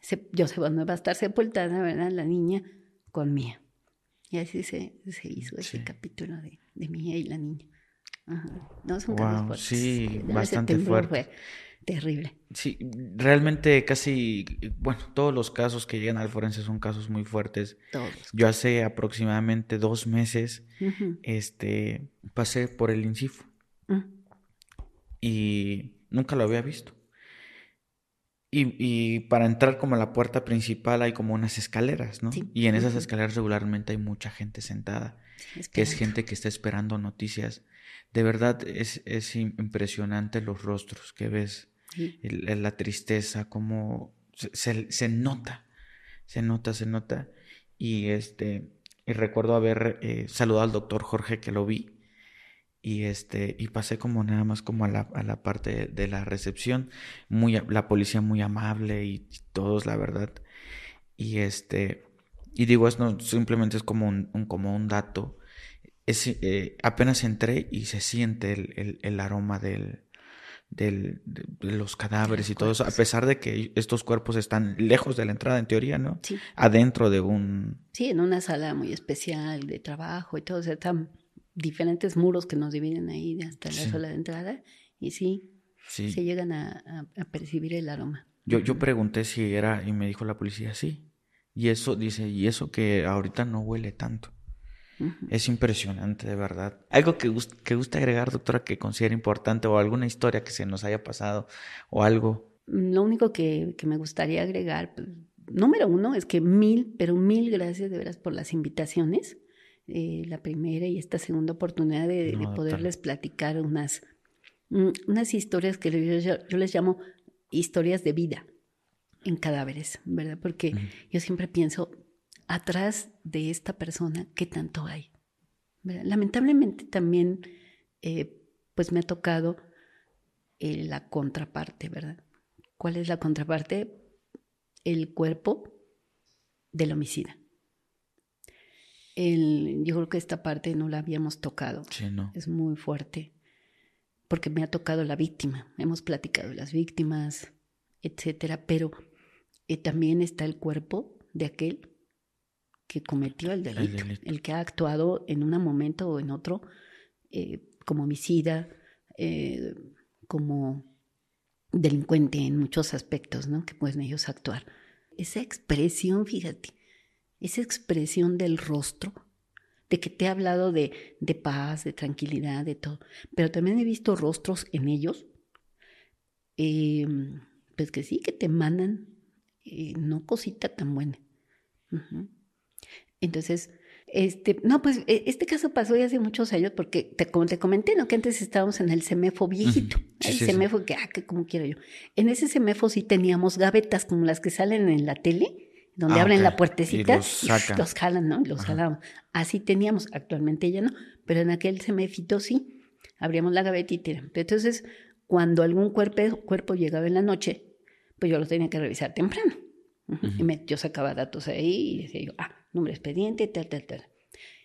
Se, yo sé, bueno, va a estar sepultada, ¿verdad? La niña con Mía. Y así se, se hizo ese capítulo de, de Mía y la niña. Ajá. No, son wow, Sí, bastante fuerte. Fue terrible. Sí, realmente casi, bueno, todos los casos que llegan al forense son casos muy fuertes. Todos. Yo hace aproximadamente dos meses, este, pasé por el INCIFO. Uh y nunca lo había visto. Y, y, para entrar como a la puerta principal hay como unas escaleras, ¿no? Y en esas escaleras regularmente hay mucha gente sentada, que es gente que está esperando noticias. De verdad es, es impresionante los rostros que ves, la tristeza, como se, se, nota, se nota, se nota. Y este, y recuerdo haber eh, saludado al doctor Jorge que lo vi y este y pasé como nada más como a la, a la parte de, la recepción muy la policía muy amable y, todos la verdad. Y este y digo esto simplemente es como un, como un dato. Es, eh, apenas entré y se siente el, el, aroma del, del, de, los cadáveres y todo eso, a pesar de que estos cuerpos están lejos de la entrada en teoría, ¿no? Sí. Adentro de un... Sí, en una sala muy especial de trabajo y todo, o sea, están diferentes muros que nos dividen ahí hasta la sola de entrada y sí, sí. se llegan a, percibir el aroma. Yo, yo pregunté si era y me dijo la policía sí. Y eso dice, y eso que ahorita no huele tanto. Es impresionante, de verdad. Algo que, que guste agregar, doctora, que considere importante o alguna historia que se nos haya pasado o algo. Lo único que, que me gustaría agregar, pues, número uno, es que mil, pero mil gracias de veras por las invitaciones. Eh, la primera y esta segunda oportunidad de, poderles platicar unas, mm, unas historias que yo, les llamo historias de vida en cadáveres, ¿verdad? Porque yo siempre pienso, atrás de esta persona, ¿qué tanto hay? Lamentablemente también, eh, pues me ha tocado eh, la contraparte, ¿verdad? ¿Cuál es la contraparte? El cuerpo del homicida yo creo que esta parte no la habíamos tocado. Sí, no. Es muy fuerte. Porque me ha tocado la víctima. Hemos platicado de las víctimas, etcétera. Pero eh, también está el cuerpo de aquel que cometió el delito, el, que ha actuado en un momento o en otro eh, como homicida, eh, como delincuente en muchos aspectos, ¿no? Que pueden ellos actuar. Esa expresión, fíjate, esa expresión del rostro, de que te he hablado de, de paz, de tranquilidad, de todo, pero también he visto rostros en ellos, em, pues que sí, que te mandan eh, no cosita tan buena. Entonces, Este, no, pues e, este caso pasó ya hace muchos años porque, te, como te comenté, ¿no? Que antes estábamos en el CEMEFO viejito. Sí, el sí, sí. CEMEFO que, ah, que como quiero yo. En ese CEMEFO sí teníamos gavetas como las que salen en la tele, donde Ah, abren la puertecita Y los jalan, ¿no? Los Ajá. jalábamos. Así teníamos, actualmente ya no, pero en aquel CEMEFito sí. Abríamos la gaveta y tiramos. Entonces, cuando algún cuerpo, cuerpo llegaba en la noche, pues yo lo tenía que revisar temprano. Y me- yo sacaba datos ahí y decía yo, ah, número de expediente, tal, tal, tal.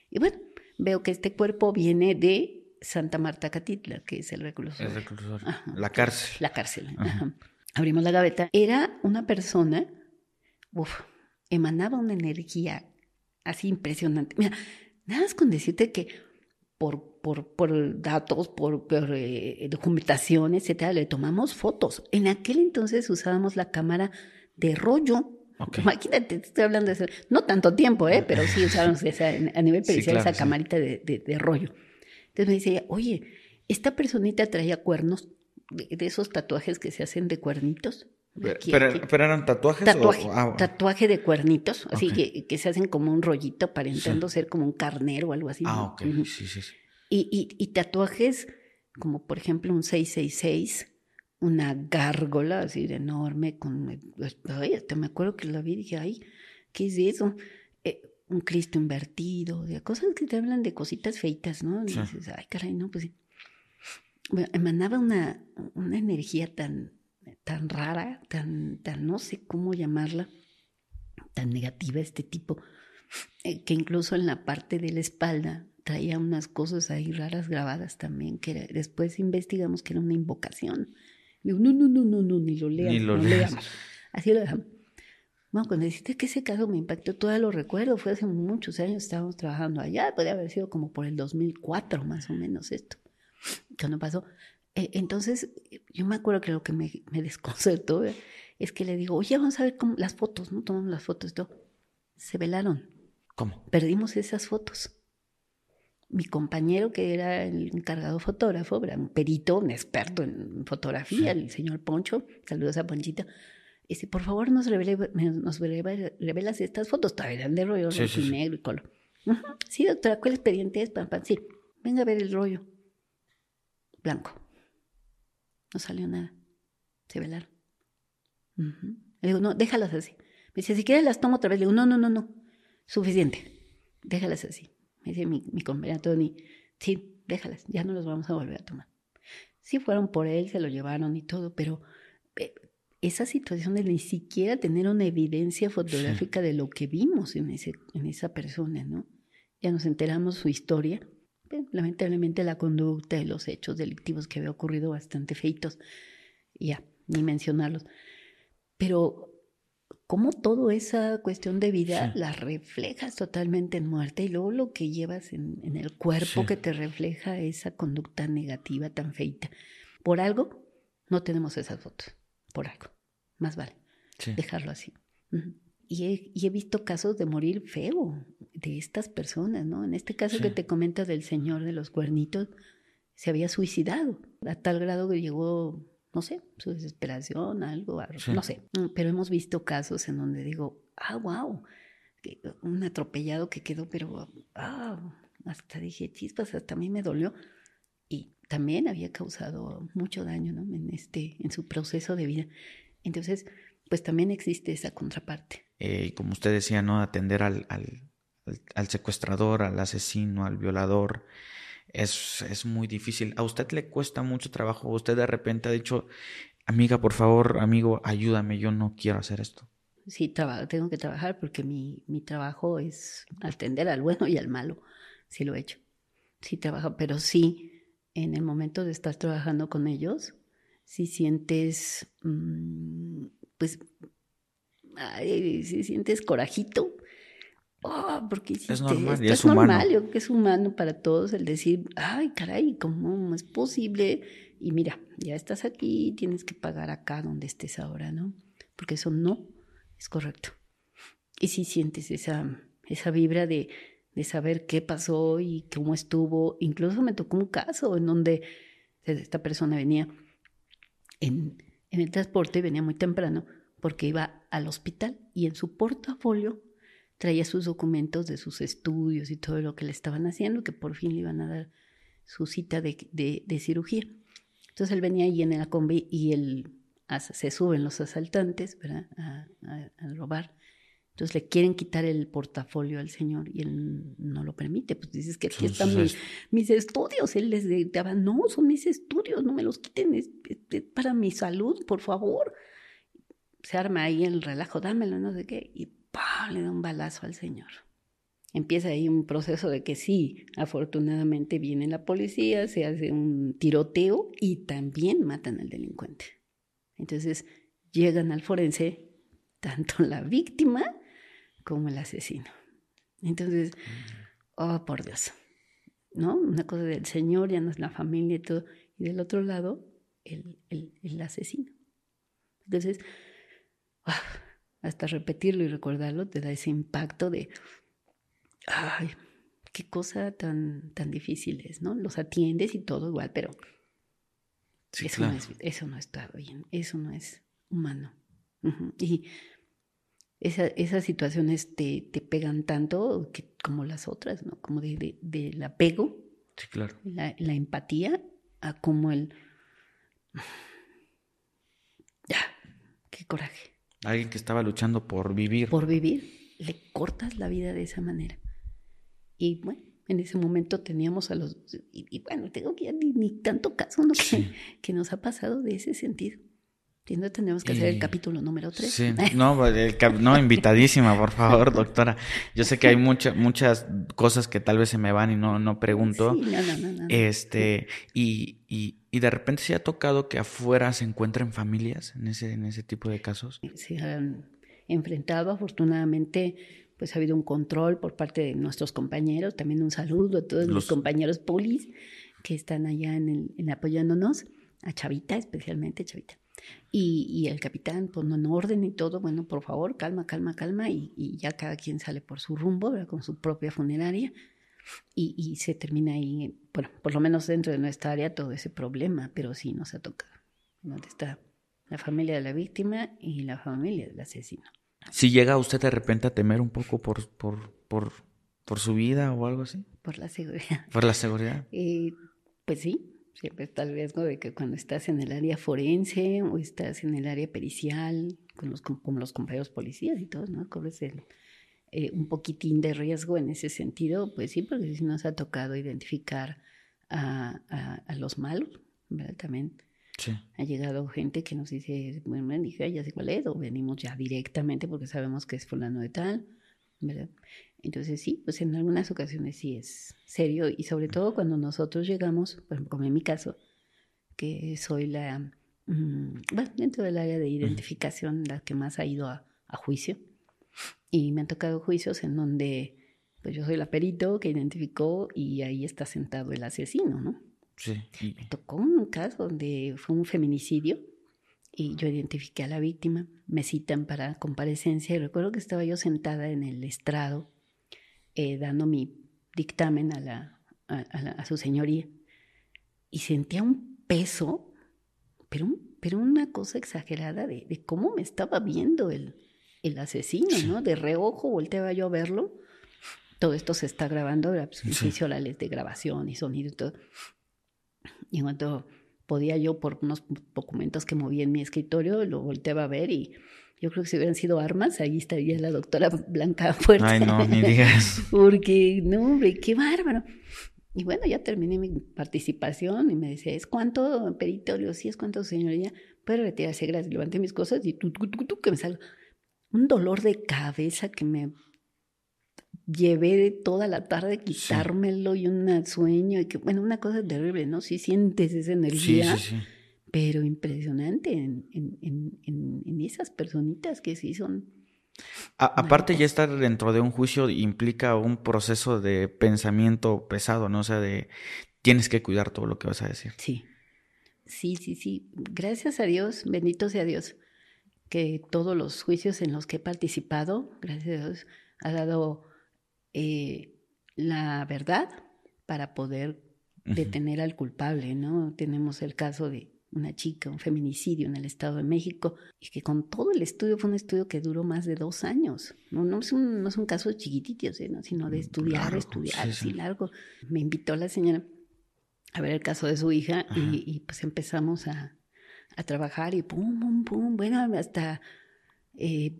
Y bueno, veo que este cuerpo viene de Santa Marta Catitla, que es el reclusorio. El reclusorio. La cárcel. La cárcel. Ajá. ajá. Abrimos la gaveta. Era una persona, uf, emanaba una energía así impresionante. Mira, nada más con decirte que por, por, por datos, por, por, eh, documentación, etcétera, le tomamos fotos. En aquel entonces usábamos la cámara de rollo. Ok. Imagínate, te estoy hablando de eso. No tanto tiempo, ¿eh? pero sí usábamos esa, a nivel Sí, pericial claro, esa sí. camarita de, de- de rollo. Entonces me decía, oye, esta personita traía cuernos de, de esos tatuajes que se hacen de cuernitos. aquí, pero- aquí. pero eran tatuajes Tatuaje, o ah, tatuaje de cuernitos, así Ok. que, que se hacen como un rollito aparentando ser como un carnero o algo así. ah, ok. Ujú. Sí, sí, sí. Y, y- y tatuajes como por ejemplo un 666, una gárgola así de enorme, con, ay, hasta me acuerdo que la vi y dije, ay, ¿qué es eso? Eh, un Cristo invertido, de cosas que te hablan de cositas feitas, ¿no? Y Sí. dices, ay, caray, no, pues. Bueno, emanaba una, una energía tan, tan rara, tan, tan, no sé cómo llamarla, tan negativa este tipo, eh, que incluso en la parte de la espalda traía unas cosas ahí raras grabadas también, que después investigamos que era una invocación. Digo, no, no, no, no, no, ni lo leamos, Ni lo no leas. leamos. Así lo dejamos. Bueno, cuando dijiste que ese caso me impactó, todavía lo recuerdo, fue hace muchos años, estábamos trabajando allá, podría haber sido como por el 2004 más o menos esto, cuando pasó. Eh, entonces, yo me acuerdo que lo que me, me desconcertó es que le digo, oye, vamos a ver cómo, las fotos, ¿no? Tomamos las fotos todo. Se velaron, ¿Cómo? perdimos esas fotos. Mi compañero, que era el encargado fotógrafo, era un perito, un experto en fotografía, Sí. el señor Poncho, saludos a Ponchito, dice, por favor nos, revele, nos revela- revelas estas fotos, todavía eran de rollo, Sí, sí, negro y color. "Ujú, Sí, doctora, ¿cuál expediente es? Pam, sí, venga a ver el rollo. Blanco. No salió nada. Se velaron. Le digo, no, déjalas así. Me dice, si quieres las tomo otra vez. Le digo, no, no, no, no. Suficiente. Déjalas así. Me dice mi, mi compañero Tony, sí, déjalas, ya no las vamos a volver a tomar. Sí fueron por él, se lo llevaron y todo, pero eh, esa situación de ni siquiera tener una evidencia fotográfica de lo que vimos en, ese, en esa persona, ¿no? Ya nos enteramos su historia. Lamentablemente la conducta y los hechos delictivos que había ocurrido bastante feitos. Ya, ni mencionarlos. Pero cómo toda esa cuestión de vida Sí. la reflejas totalmente en muerte y luego lo que llevas en, en el cuerpo Sí. que te refleja esa conducta negativa tan feita. Por algo no tenemos esas fotos, por algo. Más vale Sí. dejarlo así. Y he, y he visto casos de morir feo de estas personas, ¿no? En este caso que te comento del señor de los cuernitos, se había suicidado a tal grado que llegó, no sé, su desesperación, algo, Sí. no sé. Mm, Pero hemos visto casos en donde digo, ah, wow, un atropellado que quedó, pero, ah, hasta dije, chispas, hasta a mí me dolió. Y también había causado mucho daño, ¿no? En, este, en su proceso de vida. Entonces, pues también existe esa contraparte. Eh, y como usted decía, ¿no? Atender al, al- al secuestrador, al asesino, al violador. Es, es muy difícil. A usted le cuesta mucho trabajo. Usted de repente ha dicho, amiga, por favor, amigo, ayúdame, yo no quiero hacer esto. Sí, traba- tengo que trabajar porque mi, mi trabajo es atender al bueno y al malo. Sí lo he hecho. Sí trabajo, pero sí, en el momento de estar trabajando con ellos, si sientes, mm, pues, si sientes corajito. Oh, porque hiciste normal, esto. es es normal, yo creo que es humano para todos el decir, ay, caray, ¿cómo es posible? Y mira, ya estás aquí, tienes que pagar acá donde estés ahora, ¿no? Porque eso no es correcto. Y si sientes esa, esa vibra de, de saber qué pasó y cómo estuvo, incluso me tocó un caso en donde esta persona venía en, en el transporte, venía muy temprano, porque iba al hospital y en su portafolio traía sus documentos de sus estudios y todo lo que le estaban haciendo, que por fin le iban a dar su cita de, de, cirugía. Entonces él venía ahí en la combi y él, se suben los asaltantes ¿verdad? A, a, robar. Entonces le quieren quitar el portafolio al señor y él no lo permite. Pues dices que aquí están mis, mis, estudios. Él les daba, no, son mis estudios, no me los quiten, es, para mi salud, por favor. Se arma ahí el relajo, dámelo, no sé qué, y le da un balazo al señor empieza ahí un proceso de que sí, afortunadamente viene la policía, se hace un tiroteo y también matan al delincuente. Entonces llegan al forense tanto la víctima como el asesino. Entonces, oh, por Dios, ¿no? Una cosa del Señor, ya no es la familia y todo, y del otro lado, el, el, asesino. Entonces, ah, hasta repetirlo y recordarlo te da ese impacto de, ay, qué cosa tan, tan difícil es, ¿no? Los atiendes y todo igual, pero eso, no es, eso no está bien, eso no es humano. Y esa, esas situaciones te, te, pegan tanto que, como las otras, ¿no? Como de, del apego, sí, claro. la, la empatía, a como el... Ya, qué coraje. Alguien que estaba luchando por vivir. Por vivir, le cortas la vida de esa manera. Y bueno, en ese momento teníamos a los... Y, bueno, tengo que ni, ni tanto caso ¿no? que, nos ha pasado de ese sentido. No que hacer el capítulo número 3. Sí, no, no, invitadísima, por favor, doctora. Yo sé que hay muchas muchas cosas que tal vez se me van y no, no pregunto. Sí, no, no, no, Este, y, y, y, de repente se ha tocado que afuera se encuentren familias en ese, en ese tipo de casos. Se han enfrentado, afortunadamente, pues ha habido un control por parte de nuestros compañeros, también un saludo a todos los, compañeros polis que están allá en, el, apoyándonos, a Chavita especialmente, Chavita. Y, y, el capitán, pues en orden y todo, bueno, por favor, calma, calma, calma, y, ya cada quien sale por su rumbo, con su propia funeraria, y, y, se termina ahí, bueno, por lo menos dentro de nuestra área, todo ese problema, pero sí nos ha tocado. ¿Dónde está la familia de la víctima y la familia del asesino? Si llega usted de repente a temer un poco por, por, por, por su vida o algo así. Por la seguridad. Por la seguridad. Eh, pues sí, siempre está el riesgo de que cuando estás en el área forense o estás en el área pericial, con los, con los compañeros policías y todo, ¿no? Corres el, eh, un poquitín de riesgo en ese sentido, pues sí, porque si nos ha tocado identificar a, a, a los malos, ¿verdad? También ha llegado gente que nos dice, bueno, dije, ya sé cuál es, o venimos ya directamente porque sabemos que es fulano de tal, ¿verdad? Entonces sí, pues en algunas ocasiones sí es serio y sobre todo cuando nosotros llegamos, por ejemplo, como en mi caso, que soy la, mm, bueno, dentro del área de identificación, la que más ha ido a, a juicio, y me han tocado juicios en donde pues yo soy la perito que identificó y ahí está sentado el asesino, ¿no? Me tocó un caso donde fue un feminicidio y yo identifiqué a la víctima, me citan para comparecencia y recuerdo que estaba yo sentada en el estrado eh, dando mi dictamen a, la, a, su señoría y sentía un peso, pero, pero una cosa exagerada de, de cómo me estaba viendo el, el asesino, ¿no? De reojo volteaba yo a verlo. Todo esto se está grabando, un juicio la ley de grabación y sonido y todo. Y en cuanto podía yo, por unos documentos que moví en mi escritorio, lo volteaba a ver y yo creo que si hubieran sido armas, ahí estaría la doctora Blanca Fuerte. Ay, no, ni digas. Porque, no, hombre, qué bárbaro. Y bueno, ya terminé mi participación y me decía, ¿es cuánto peritorio? Sí, es cuánto, señoría. Puede retirarse, gracias. Levanté mis cosas y tú, tú, tú, tú, que me salga un dolor de cabeza que me llevé toda la tarde quitármelo y un sueño y que, bueno, una cosa terrible, ¿no? Si sientes esa energía, pero impresionante en, en, en, esas personitas que sí son... aparte ya estar dentro de un juicio implica un proceso de pensamiento pesado, ¿no? O sea, de tienes que cuidar todo lo que vas a decir. Sí, sí, sí, sí. Gracias a Dios, bendito sea Dios, que todos los juicios en los que he participado, gracias a Dios, ha dado eh, la verdad para poder detener al culpable, ¿no? Tenemos el caso de, una chica, un feminicidio en el Estado de México, y que con todo el estudio fue un estudio que duró más de dos años. No, no, es, un, no es un caso chiquitito, sino de estudiar, Largo, estudiar, sí, así sí. largo. Me invitó la señora a ver el caso de su hija y, y, pues empezamos a, a trabajar y pum, pum, pum, bueno, hasta eh,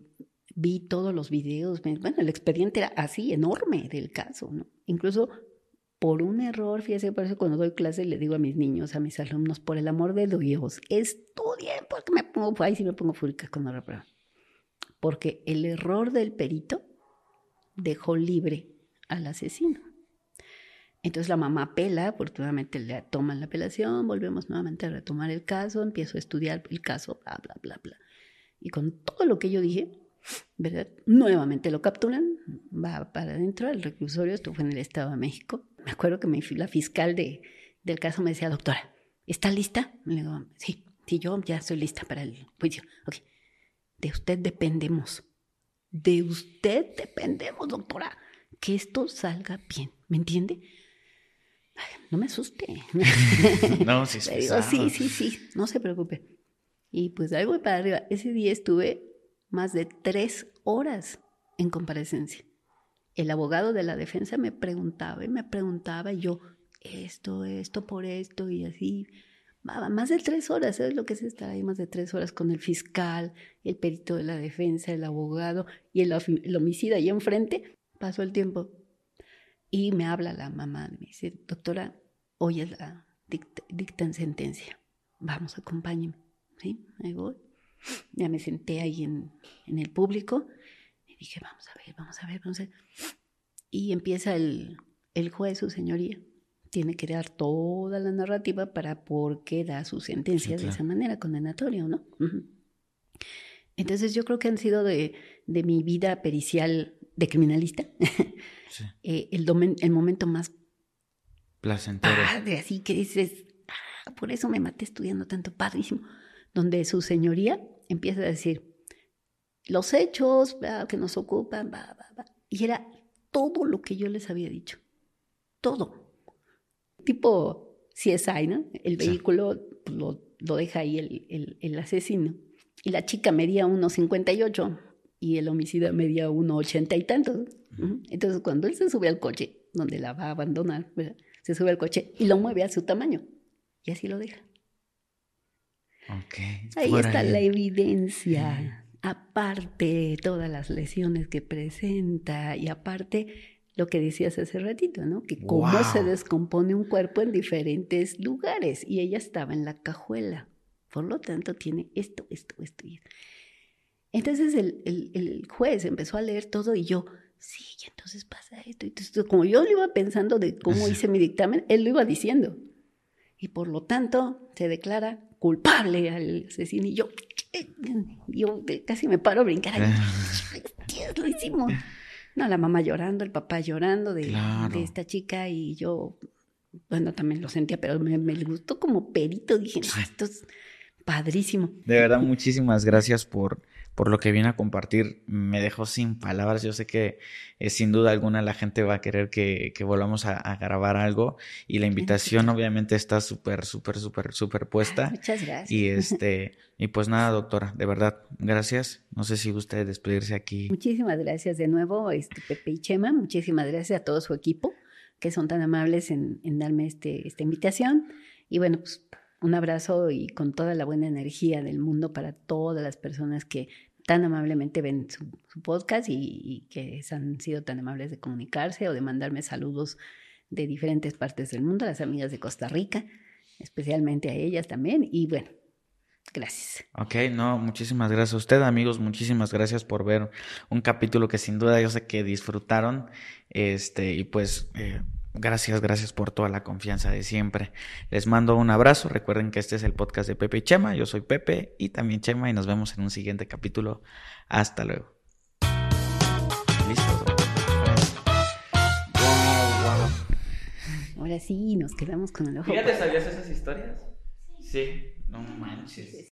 vi todos los videos, bueno, el expediente era así, enorme del caso, ¿no? Incluso por un error, fíjese, por eso cuando doy clase le digo a mis niños, a mis alumnos, por el amor de Dios, estudien, porque me pongo, ahí sí me pongo fúrica cuando reprueban. Porque el error del perito dejó libre al asesino. Entonces la mamá apela, afortunadamente le toman la apelación, volvemos nuevamente a retomar el caso, empiezo a estudiar el caso, bla, bla, bla, bla. Y con todo lo que yo dije, ¿verdad? Nuevamente lo capturan, va para adentro del reclusorio, esto fue en el Estado de México. Me acuerdo que me, la fiscal de, del caso me decía, doctora, ¿está lista? Le digo, sí, sí, yo ya estoy lista para el juicio. Ok, de usted dependemos, de usted dependemos, doctora, que esto salga bien, ¿me entiende? Ay, no me asuste. No, sí, pesado. sí, sí, sí, no se preocupe. Y pues ahí voy para arriba. Ese día estuve más de tres horas en comparecencia. El abogado de la defensa me preguntaba y me preguntaba y yo, esto, esto, por esto y así. Más de tres horas, ¿sabes lo que es estar ahí? Más de tres horas con el fiscal, el perito de la defensa, el abogado y el, homicida ahí enfrente. Pasó el tiempo y me habla la mamá, me dice, doctora, hoy es la dict- dictan sentencia. Vamos, acompáñeme. ¿Sí? Ahí voy. Ya me senté ahí en, en el público dije, vamos a ver, vamos a ver, vamos a ver. Y empieza el, el juez, su señoría. Tiene que dar toda la narrativa para por qué da su sentencia Sí, de claro. esa manera, condenatoria, ¿no? Ujú. Entonces yo creo que han sido de, de mi vida pericial de criminalista Sí. eh, el, domen- el momento más Placentero. padre, así que dices, "Ah, por eso me maté estudiando tanto, padrísimo, donde su señoría empieza a decir, los hechos que nos ocupan, va, va, va", y era todo lo que yo les había dicho, todo. Tipo CSI, ¿no? El vehículo pues, lo, lo deja ahí el, el- el asesino, y la chica medía 1,58 y el homicida medía 1,80 y tantos. Ujú. Entonces, cuando él se sube al coche, donde la va a abandonar, ¿verdad? se sube al coche y lo mueve a su tamaño. Y así lo deja. Ahí está ahí. la evidencia. Aparte, todas las lesiones que presenta y aparte lo que decías hace ratito, ¿no? Que cómo Wow. se descompone un cuerpo en diferentes lugares. Y ella estaba en la cajuela. Por lo tanto, tiene esto, esto, esto y esto. Entonces el, el- el juez empezó a leer todo y yo, sí, y entonces pasa esto. y Entonces, como yo lo iba pensando de cómo hice mi dictamen, él lo iba diciendo. Y por lo tanto se declara culpable al asesino. Y yo, yo casi me paro a brincar. Dios, lo hicimos. No, la mamá llorando, el papá llorando de, Claro. de esta chica y yo, bueno, también lo sentía, pero me, me gustó como perito. Dije, no, esto es padrísimo. De verdad, muchísimas gracias por, por lo que viene a compartir. Me dejó sin palabras. Yo sé que eh, sin duda alguna la gente va a querer que, que volvamos a, a grabar algo. Y la invitación obviamente está súper, súper, súper, súper puesta. Muchas gracias. Y este, y pues nada, doctora, de verdad, gracias. No sé si gusta despedirse aquí. Muchísimas gracias de nuevo, este, Pepe y Chema. Muchísimas gracias a todo su equipo que son tan amables en, en darme este, esta invitación. Y bueno, pues un abrazo y con toda la buena energía del mundo para todas las personas que tan amablemente ven su, podcast y, que han sido tan amables de comunicarse o de mandarme saludos de diferentes partes del mundo, las amigas de Costa Rica, especialmente a ellas también. Y bueno, gracias. Ok, no, muchísimas gracias a usted, amigos. Muchísimas gracias por ver un capítulo que sin duda yo sé que disfrutaron. Este, y pues, eh, gracias, gracias por toda la confianza de siempre. Les mando un abrazo. Recuerden que este es el podcast de Pepe y Chema. Yo soy Pepe y también Chema y nos vemos en un siguiente capítulo. Hasta luego. Listo. Ahora sí, nos quedamos con el ojo. ¿sabías esas historias? Sí, no manches.